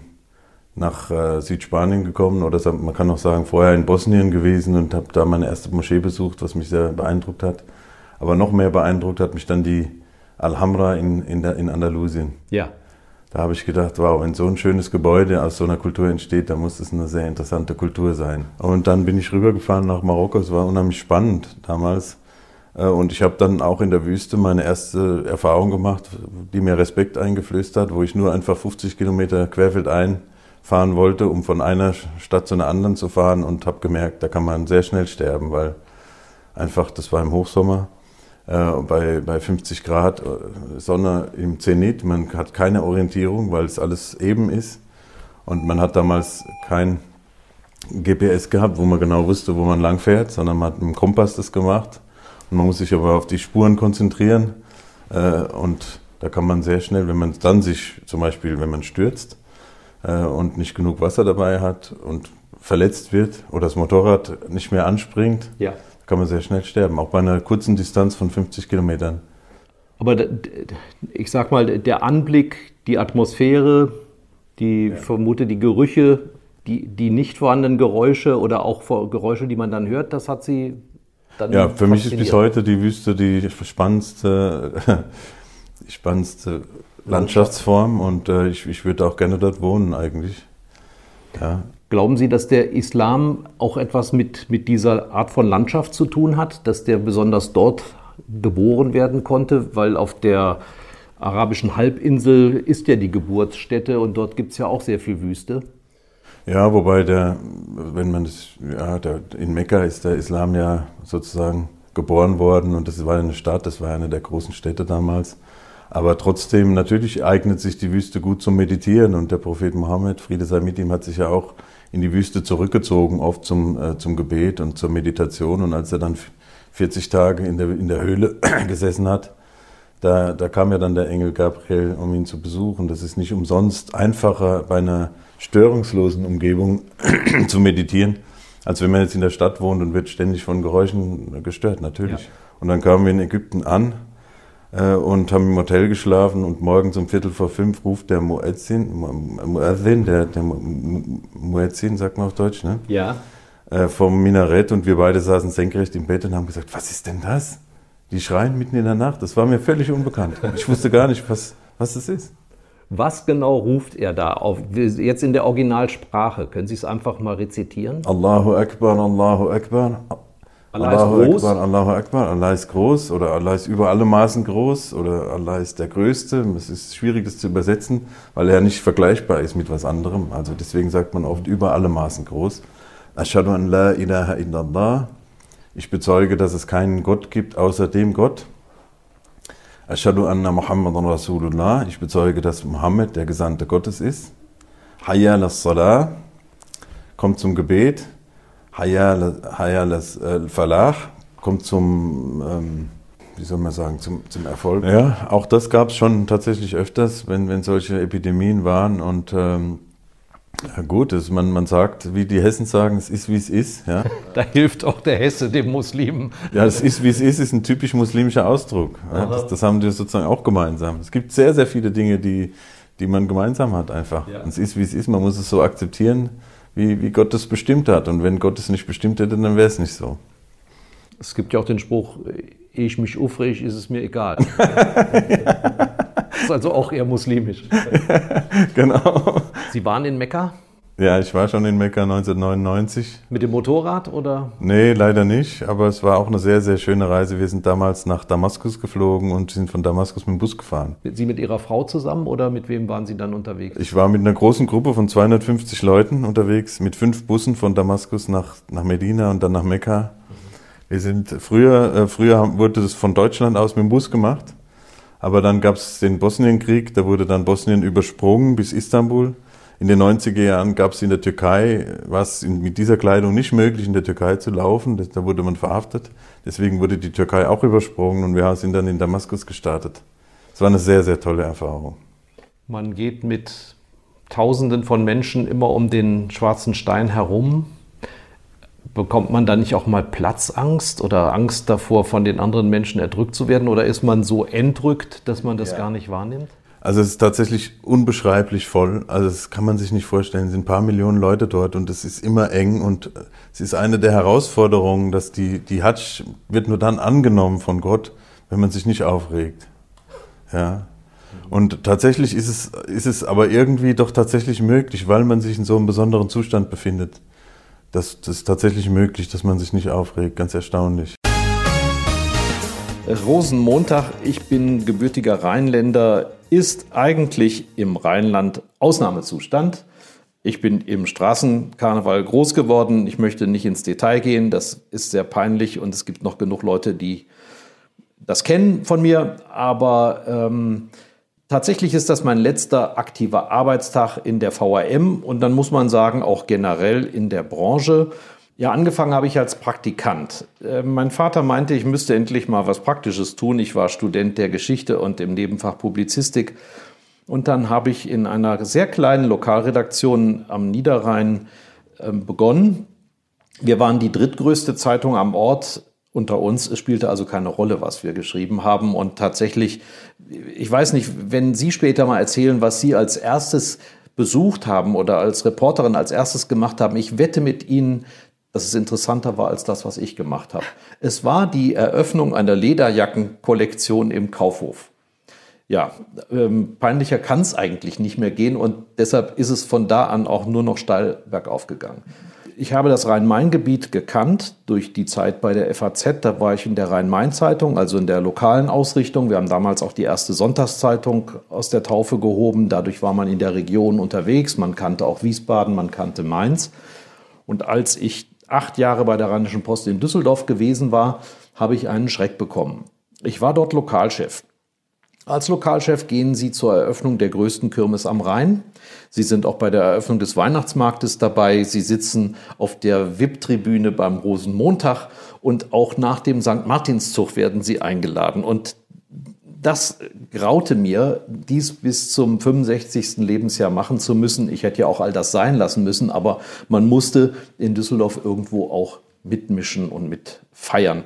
nach äh, Südspanien gekommen oder man kann auch sagen, vorher in Bosnien gewesen und habe da meine erste Moschee besucht, was mich sehr beeindruckt hat. Aber noch mehr beeindruckt hat mich dann die Alhambra in, in, in Andalusien. Ja. Da habe ich gedacht, wow, wenn so ein schönes Gebäude aus so einer Kultur entsteht, dann muss es eine sehr interessante Kultur sein. Und dann bin ich rübergefahren nach Marokko. Es war unheimlich spannend damals. Äh, und ich habe dann auch in der Wüste meine erste Erfahrung gemacht, die mir Respekt eingeflößt hat, wo ich nur einfach 50 Kilometer querfeldein fahren wollte, um von einer Stadt zu einer anderen zu fahren und habe gemerkt, da kann man sehr schnell sterben, weil einfach, das war im Hochsommer, bei, bei 50 Grad äh, Sonne im Zenit. Man hat keine Orientierung, weil es alles eben ist. Und man hat damals kein GPS gehabt, wo man genau wusste, wo man lang fährt, sondern man hat mit dem Kompass das gemacht. Und man muss sich aber auf die Spuren konzentrieren. Äh, und da kann man sehr schnell, wenn man dann sich, zum Beispiel, wenn man stürzt und nicht genug Wasser dabei hat und verletzt wird oder das Motorrad nicht mehr anspringt, ja kann man sehr schnell sterben, auch bei einer kurzen Distanz von 50 Kilometern. Aber ich sag mal, der Anblick, die Atmosphäre, die ja. vermute die Gerüche, die, die nicht vorhandenen Geräusche oder auch Geräusche, die man dann hört, das hat sie dann. Ja, für mich ist bis heute die Wüste die spannendste, [laughs] die spannendste Landschaftsform und äh, ich, ich würde auch gerne dort wohnen eigentlich. Ja. Glauben Sie, dass der Islam auch etwas mit, mit dieser Art von Landschaft zu tun hat, dass der besonders dort geboren werden konnte, weil auf der arabischen Halbinsel ist ja die Geburtsstätte und dort gibt es ja auch sehr viel Wüste. Ja, wobei der, wenn man das, ja, der, in Mekka ist der Islam ja sozusagen geboren worden und das war eine Stadt, das war eine der großen Städte damals. Aber trotzdem, natürlich eignet sich die Wüste gut zum Meditieren und der Prophet Mohammed, Friede sei mit ihm, hat sich ja auch in die Wüste zurückgezogen, oft zum, äh, zum Gebet und zur Meditation. Und als er dann 40 Tage in der, in der Höhle [clears throat] gesessen hat, da, da kam ja dann der Engel Gabriel, um ihn zu besuchen. Das ist nicht umsonst einfacher bei einer störungslosen Umgebung [clears throat] zu meditieren, als wenn man jetzt in der Stadt wohnt und wird ständig von Geräuschen gestört, natürlich. Ja. Und dann kamen wir in Ägypten an und haben im Hotel geschlafen und morgens um Viertel vor fünf ruft der Muezzin, Muezzin, der, der Muezzin, sagt man auf Deutsch, ne? Ja. Äh, vom Minarett und wir beide saßen senkrecht im Bett und haben gesagt, was ist denn das? Die schreien mitten in der Nacht. Das war mir völlig unbekannt. Ich wusste gar nicht, was, was das ist. Was genau ruft er da auf? Jetzt in der Originalsprache. Können Sie es einfach mal rezitieren? Allahu Akbar, Allahu Akbar. Allah Allahu ist groß. Akbar, Allahu Akbar. Allah ist groß oder Allah ist über alle Maßen groß oder Allah ist der Größte. Es ist schwierig, das zu übersetzen, weil er nicht vergleichbar ist mit was anderem. Also deswegen sagt man oft über alle Maßen groß. Ashadu an la ilaha illallah. Ich bezeuge, dass es keinen Gott gibt außer dem Gott. Ashadu anna Muhammadan Rasulullah. Ich bezeuge, dass Muhammad der Gesandte Gottes ist. Hayya las Salah. Kommt zum Gebet. Hayya las äh, Falah. Kommt zum, ähm, wie soll man sagen, zum, zum Erfolg. Ja, auch das gab es schon tatsächlich öfters, wenn, wenn solche Epidemien waren und ähm, ja gut, das, man, man sagt, wie die Hessen sagen, es ist, wie es ist. Ja. [laughs] Da hilft auch der Hesse dem Muslimen. Ja, es ist, wie es ist, ist ein typisch muslimischer Ausdruck. Ja. Das, das, haben die sozusagen auch gemeinsam. Es gibt sehr, sehr viele Dinge, die, die man gemeinsam hat einfach. Ja. Es ist, wie es ist. Man muss es so akzeptieren, wie, wie Gott es bestimmt hat. Und wenn Gott es nicht bestimmt hätte, dann wäre es nicht so. Es gibt ja auch den Spruch, ehe ich mich aufrege, ist es mir egal. [laughs] das ist also auch eher muslimisch. [laughs] genau. Sie waren in Mekka? Ja, ich war schon in Mekka 1999. Mit dem Motorrad oder? Nee, leider nicht. Aber es war auch eine sehr, sehr schöne Reise. Wir sind damals nach Damaskus geflogen und sind von Damaskus mit dem Bus gefahren. Sie mit Ihrer Frau zusammen oder mit wem waren Sie dann unterwegs? Ich war mit einer großen Gruppe von 250 Leuten unterwegs, mit fünf Bussen von Damaskus nach, nach Medina und dann nach Mekka. Wir sind früher, äh, früher wurde das von Deutschland aus mit dem Bus gemacht. Aber dann gab es den Bosnienkrieg, da wurde dann Bosnien übersprungen bis Istanbul. In den 90er Jahren gab es in der Türkei, was mit dieser Kleidung nicht möglich, in der Türkei zu laufen. Da wurde man verhaftet. Deswegen wurde die Türkei auch übersprungen und wir sind dann in Damaskus gestartet. Es war eine sehr, sehr tolle Erfahrung. Man geht mit Tausenden von Menschen immer um den schwarzen Stein herum bekommt man da nicht auch mal Platzangst oder Angst davor, von den anderen Menschen erdrückt zu werden? Oder ist man so entrückt, dass man das ja. gar nicht wahrnimmt? Also es ist tatsächlich unbeschreiblich voll. Also das kann man sich nicht vorstellen. Es sind ein paar Millionen Leute dort und es ist immer eng und es ist eine der Herausforderungen, dass die, die Hatsch wird nur dann angenommen von Gott, wenn man sich nicht aufregt. Ja. Und tatsächlich ist es, ist es aber irgendwie doch tatsächlich möglich, weil man sich in so einem besonderen Zustand befindet das, das ist tatsächlich möglich, dass man sich nicht aufregt. Ganz erstaunlich. Rosenmontag, ich bin gebürtiger Rheinländer, ist eigentlich im Rheinland Ausnahmezustand. Ich bin im Straßenkarneval groß geworden. Ich möchte nicht ins Detail gehen, das ist sehr peinlich und es gibt noch genug Leute, die das kennen von mir. Aber ähm, Tatsächlich ist das mein letzter aktiver Arbeitstag in der VRM und dann muss man sagen, auch generell in der Branche. Ja, angefangen habe ich als Praktikant. Äh, mein Vater meinte, ich müsste endlich mal was Praktisches tun. Ich war Student der Geschichte und im Nebenfach Publizistik. Und dann habe ich in einer sehr kleinen Lokalredaktion am Niederrhein äh, begonnen. Wir waren die drittgrößte Zeitung am Ort unter uns. Es spielte also keine Rolle, was wir geschrieben haben. Und tatsächlich, ich weiß nicht, wenn Sie später mal erzählen, was Sie als erstes besucht haben oder als Reporterin als erstes gemacht haben, ich wette mit Ihnen, dass es interessanter war als das, was ich gemacht habe. Es war die Eröffnung einer Lederjackenkollektion im Kaufhof. Ja, ähm, peinlicher kann es eigentlich nicht mehr gehen und deshalb ist es von da an auch nur noch steil bergauf gegangen ich habe das Rhein-Main-Gebiet gekannt durch die Zeit bei der FAZ. Da war ich in der Rhein-Main-Zeitung, also in der lokalen Ausrichtung. Wir haben damals auch die erste Sonntagszeitung aus der Taufe gehoben. Dadurch war man in der Region unterwegs. Man kannte auch Wiesbaden, man kannte Mainz. Und als ich acht Jahre bei der Rheinischen Post in Düsseldorf gewesen war, habe ich einen Schreck bekommen. Ich war dort Lokalchef. Als Lokalchef gehen Sie zur Eröffnung der größten Kirmes am Rhein. Sie sind auch bei der Eröffnung des Weihnachtsmarktes dabei. Sie sitzen auf der VIP-Tribüne beim Rosenmontag und auch nach dem St. Martinszug werden Sie eingeladen. Und das graute mir, dies bis zum 65. Lebensjahr machen zu müssen. Ich hätte ja auch all das sein lassen müssen, aber man musste in Düsseldorf irgendwo auch mitmischen und mit feiern.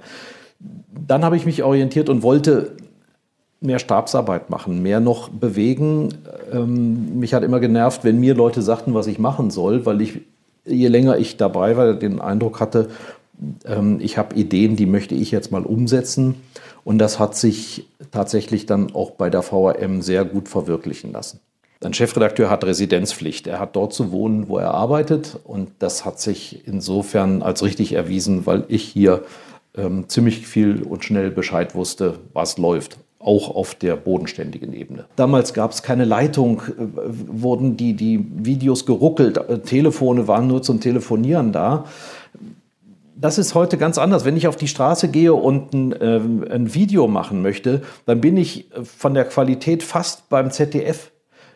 Dann habe ich mich orientiert und wollte mehr Stabsarbeit machen, mehr noch bewegen. Ähm, mich hat immer genervt, wenn mir Leute sagten, was ich machen soll, weil ich, je länger ich dabei war, den Eindruck hatte, ähm, ich habe Ideen, die möchte ich jetzt mal umsetzen. Und das hat sich tatsächlich dann auch bei der VRM sehr gut verwirklichen lassen. Ein Chefredakteur hat Residenzpflicht. Er hat dort zu wohnen, wo er arbeitet. Und das hat sich insofern als richtig erwiesen, weil ich hier ähm, ziemlich viel und schnell Bescheid wusste, was läuft auch auf der bodenständigen Ebene. Damals gab es keine Leitung, äh, wurden die, die Videos geruckelt, äh, Telefone waren nur zum Telefonieren da. Das ist heute ganz anders. Wenn ich auf die Straße gehe und ein, äh, ein Video machen möchte, dann bin ich äh, von der Qualität fast beim ZDF.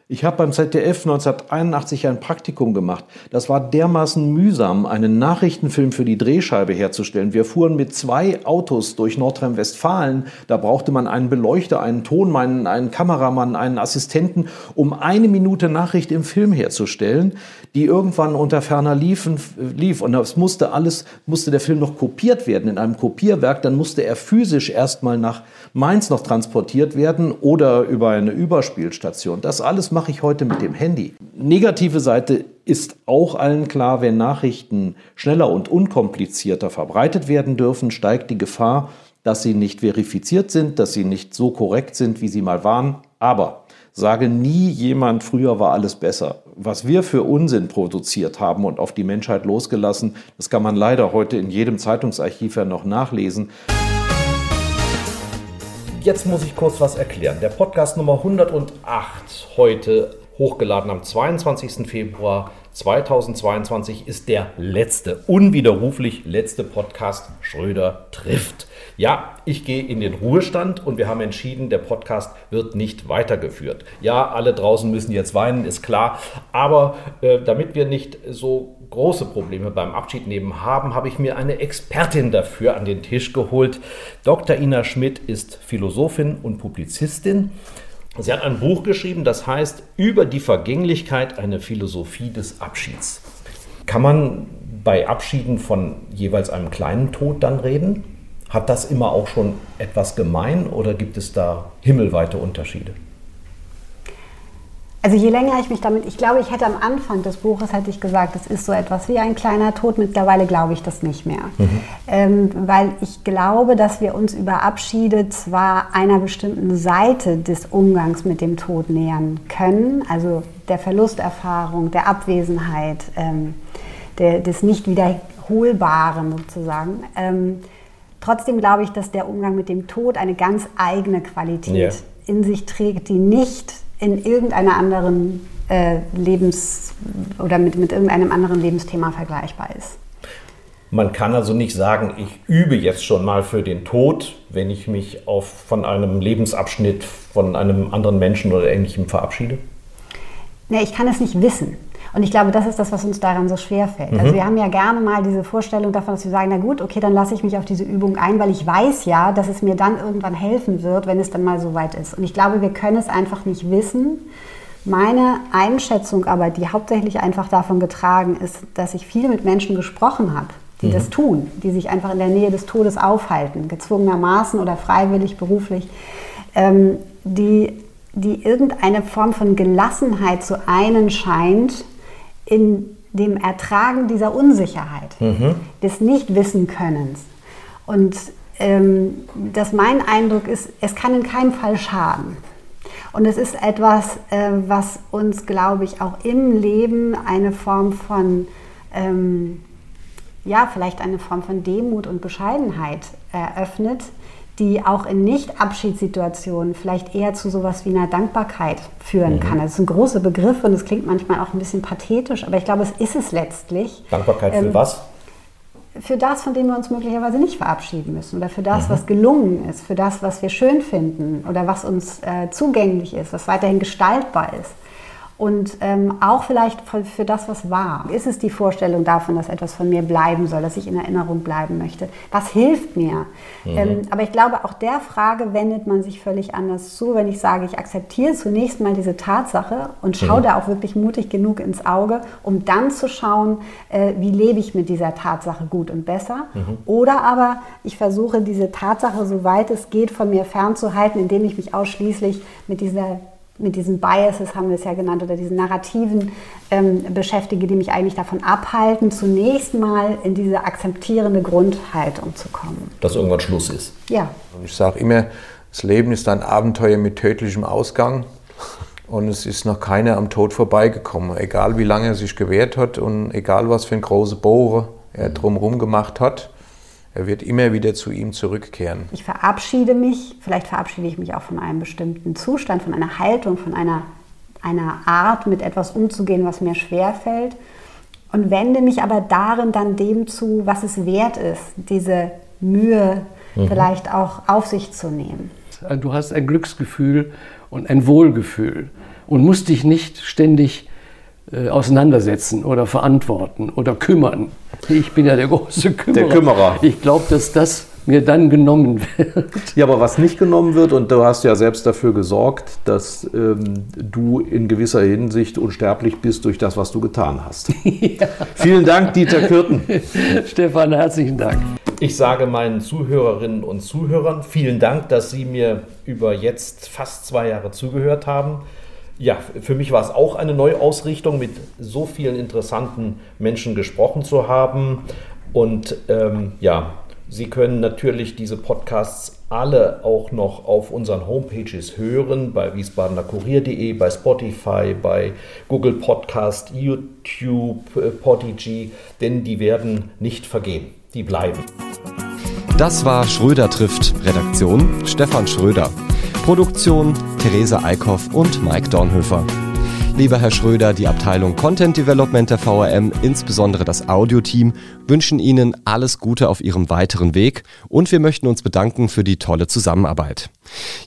Ich habe beim ZDF 1981 ein Praktikum gemacht. Das war dermaßen mühsam, einen Nachrichtenfilm für die Drehscheibe herzustellen. Wir fuhren mit zwei Autos durch Nordrhein-Westfalen. Da brauchte man einen Beleuchter, einen Tonmann, einen Kameramann, einen Assistenten, um eine Minute Nachricht im Film herzustellen, die irgendwann unter ferner liefen, lief. Und das musste alles, musste der Film noch kopiert werden in einem Kopierwerk. Dann musste er physisch erstmal nach Mainz noch transportiert werden oder über eine Überspielstation. Das alles mache ich heute mit dem Handy. Negative Seite ist auch allen klar, wenn Nachrichten schneller und unkomplizierter verbreitet werden dürfen, steigt die Gefahr, dass sie nicht verifiziert sind, dass sie nicht so korrekt sind, wie sie mal waren. Aber sage nie jemand, früher war alles besser. Was wir für Unsinn produziert haben und auf die Menschheit losgelassen, das kann man leider heute in jedem Zeitungsarchiv ja noch nachlesen. Jetzt muss ich kurz was erklären. Der Podcast Nummer 108 heute hochgeladen am 22. Februar 2022 ist der letzte, unwiderruflich letzte Podcast Schröder trifft. Ja, ich gehe in den Ruhestand und wir haben entschieden, der Podcast wird nicht weitergeführt. Ja, alle draußen müssen jetzt weinen, ist klar. Aber äh, damit wir nicht so große Probleme beim Abschiednehmen haben, habe ich mir eine Expertin dafür an den Tisch geholt. Dr. Ina Schmidt ist Philosophin und Publizistin. Sie hat ein Buch geschrieben, das heißt Über die Vergänglichkeit eine Philosophie des Abschieds. Kann man bei Abschieden von jeweils einem kleinen Tod dann reden? Hat das immer auch schon etwas gemein oder gibt es da himmelweite Unterschiede? Also je länger ich mich damit, ich glaube, ich hätte am Anfang des Buches hätte ich gesagt, es ist so etwas wie ein kleiner Tod. Mittlerweile glaube ich das nicht mehr, mhm. ähm, weil ich glaube, dass wir uns über Abschiede zwar einer bestimmten Seite des Umgangs mit dem Tod nähern können, also der Verlusterfahrung, der Abwesenheit, ähm, der, des nicht wiederholbaren sozusagen. Ähm, Trotzdem glaube ich, dass der Umgang mit dem Tod eine ganz eigene Qualität yeah. in sich trägt, die nicht in irgendeiner anderen äh, Lebens- oder mit, mit irgendeinem anderen Lebensthema vergleichbar ist. Man kann also nicht sagen, ich übe jetzt schon mal für den Tod, wenn ich mich auf, von einem Lebensabschnitt, von einem anderen Menschen oder ähnlichem verabschiede? Nee, ich kann es nicht wissen. Und ich glaube, das ist das, was uns daran so schwer fällt. Mhm. Also wir haben ja gerne mal diese Vorstellung davon, dass wir sagen, na gut, okay, dann lasse ich mich auf diese Übung ein, weil ich weiß ja, dass es mir dann irgendwann helfen wird, wenn es dann mal so weit ist. Und ich glaube, wir können es einfach nicht wissen. Meine Einschätzung aber, die hauptsächlich einfach davon getragen ist, dass ich viel mit Menschen gesprochen habe, die mhm. das tun, die sich einfach in der Nähe des Todes aufhalten, gezwungenermaßen oder freiwillig, beruflich, ähm, die, die irgendeine Form von Gelassenheit zu einen scheint, in dem Ertragen dieser Unsicherheit, mhm. des Nichtwissenkönnens. Und ähm, dass mein Eindruck ist, es kann in keinem Fall schaden. Und es ist etwas, äh, was uns, glaube ich, auch im Leben eine Form von, ähm, ja, vielleicht eine Form von Demut und Bescheidenheit eröffnet, die auch in Nicht-Abschiedssituationen vielleicht eher zu sowas wie einer Dankbarkeit führen mhm. kann. Das ist ein großer Begriff und es klingt manchmal auch ein bisschen pathetisch, aber ich glaube, es ist es letztlich. Dankbarkeit für ähm, was? für das, von dem wir uns möglicherweise nicht verabschieden müssen oder für das, Mhm. was gelungen ist, für das, was wir schön finden oder was uns äh, zugänglich ist, was weiterhin gestaltbar ist. Und ähm, auch vielleicht für, für das, was war. Ist es die Vorstellung davon, dass etwas von mir bleiben soll, dass ich in Erinnerung bleiben möchte? Was hilft mir? Mhm. Ähm, aber ich glaube, auch der Frage wendet man sich völlig anders zu, wenn ich sage, ich akzeptiere zunächst mal diese Tatsache und schaue Mhm. da auch wirklich mutig genug ins Auge, um dann zu schauen, äh, wie lebe ich mit dieser Tatsache gut und besser. Mhm. Oder aber ich versuche diese Tatsache, soweit es geht, von mir fernzuhalten, indem ich mich ausschließlich mit dieser mit diesen Biases haben wir es ja genannt oder diesen Narrativen ähm, beschäftige, die mich eigentlich davon abhalten, zunächst mal in diese akzeptierende Grundhaltung zu kommen. Dass irgendwann Schluss ist. Ja. Und ich sage immer, das Leben ist ein Abenteuer mit tödlichem Ausgang. Und es ist noch keiner am Tod vorbeigekommen. Egal wie lange er sich gewehrt hat und egal was für ein große Bohre er drumherum gemacht hat, er wird immer wieder zu ihm zurückkehren. Ich verabschiede mich, vielleicht verabschiede ich mich auch von einem bestimmten Zustand, von einer Haltung, von einer, einer Art, mit etwas umzugehen, was mir schwerfällt. Und wende mich aber darin dann dem zu, was es wert ist, diese Mühe Mhm. vielleicht auch auf sich zu nehmen. Du hast ein Glücksgefühl und ein Wohlgefühl und musst dich nicht ständig äh, auseinandersetzen oder verantworten oder kümmern. Ich bin ja der große Kümmerer. Der Kümmerer. Ich glaube, dass das mir dann genommen wird. Ja, aber was nicht genommen wird, und du hast ja selbst dafür gesorgt, dass ähm, du in gewisser Hinsicht unsterblich bist durch das, was du getan hast. [laughs] Vielen Dank, Dieter Kürten. [laughs] Stefan, herzlichen Dank. Ich sage meinen Zuhörerinnen und Zuhörern vielen Dank, dass Sie mir über jetzt fast zwei Jahre zugehört haben. Ja, für mich war es auch eine Neuausrichtung, mit so vielen interessanten Menschen gesprochen zu haben. Und ähm, ja, Sie können natürlich diese Podcasts alle auch noch auf unseren Homepages hören, bei wiesbadenerkurier.de, bei Spotify, bei Google Podcast, YouTube, äh, Podigy, denn die werden nicht vergehen, die bleiben. Das war Schröder trifft. Redaktion Stefan Schröder. Produktion Therese Eickhoff und Mike Dornhöfer. Lieber Herr Schröder, die Abteilung Content Development der VRM, insbesondere das Audioteam, wünschen Ihnen alles Gute auf Ihrem weiteren Weg und wir möchten uns bedanken für die tolle Zusammenarbeit.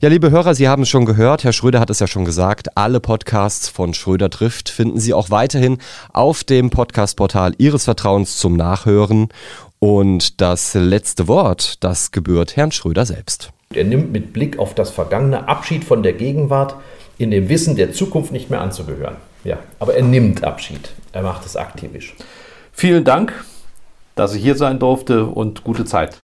Ja, liebe Hörer, Sie haben es schon gehört, Herr Schröder hat es ja schon gesagt, alle Podcasts von Schröder trifft finden Sie auch weiterhin auf dem Podcastportal Ihres Vertrauens zum Nachhören und das letzte Wort, das gebührt Herrn Schröder selbst. Er nimmt mit Blick auf das Vergangene Abschied von der Gegenwart, in dem Wissen, der Zukunft nicht mehr anzugehören. Ja, aber er nimmt Abschied. Er macht es aktivisch. Vielen Dank, dass ich hier sein durfte und gute Zeit.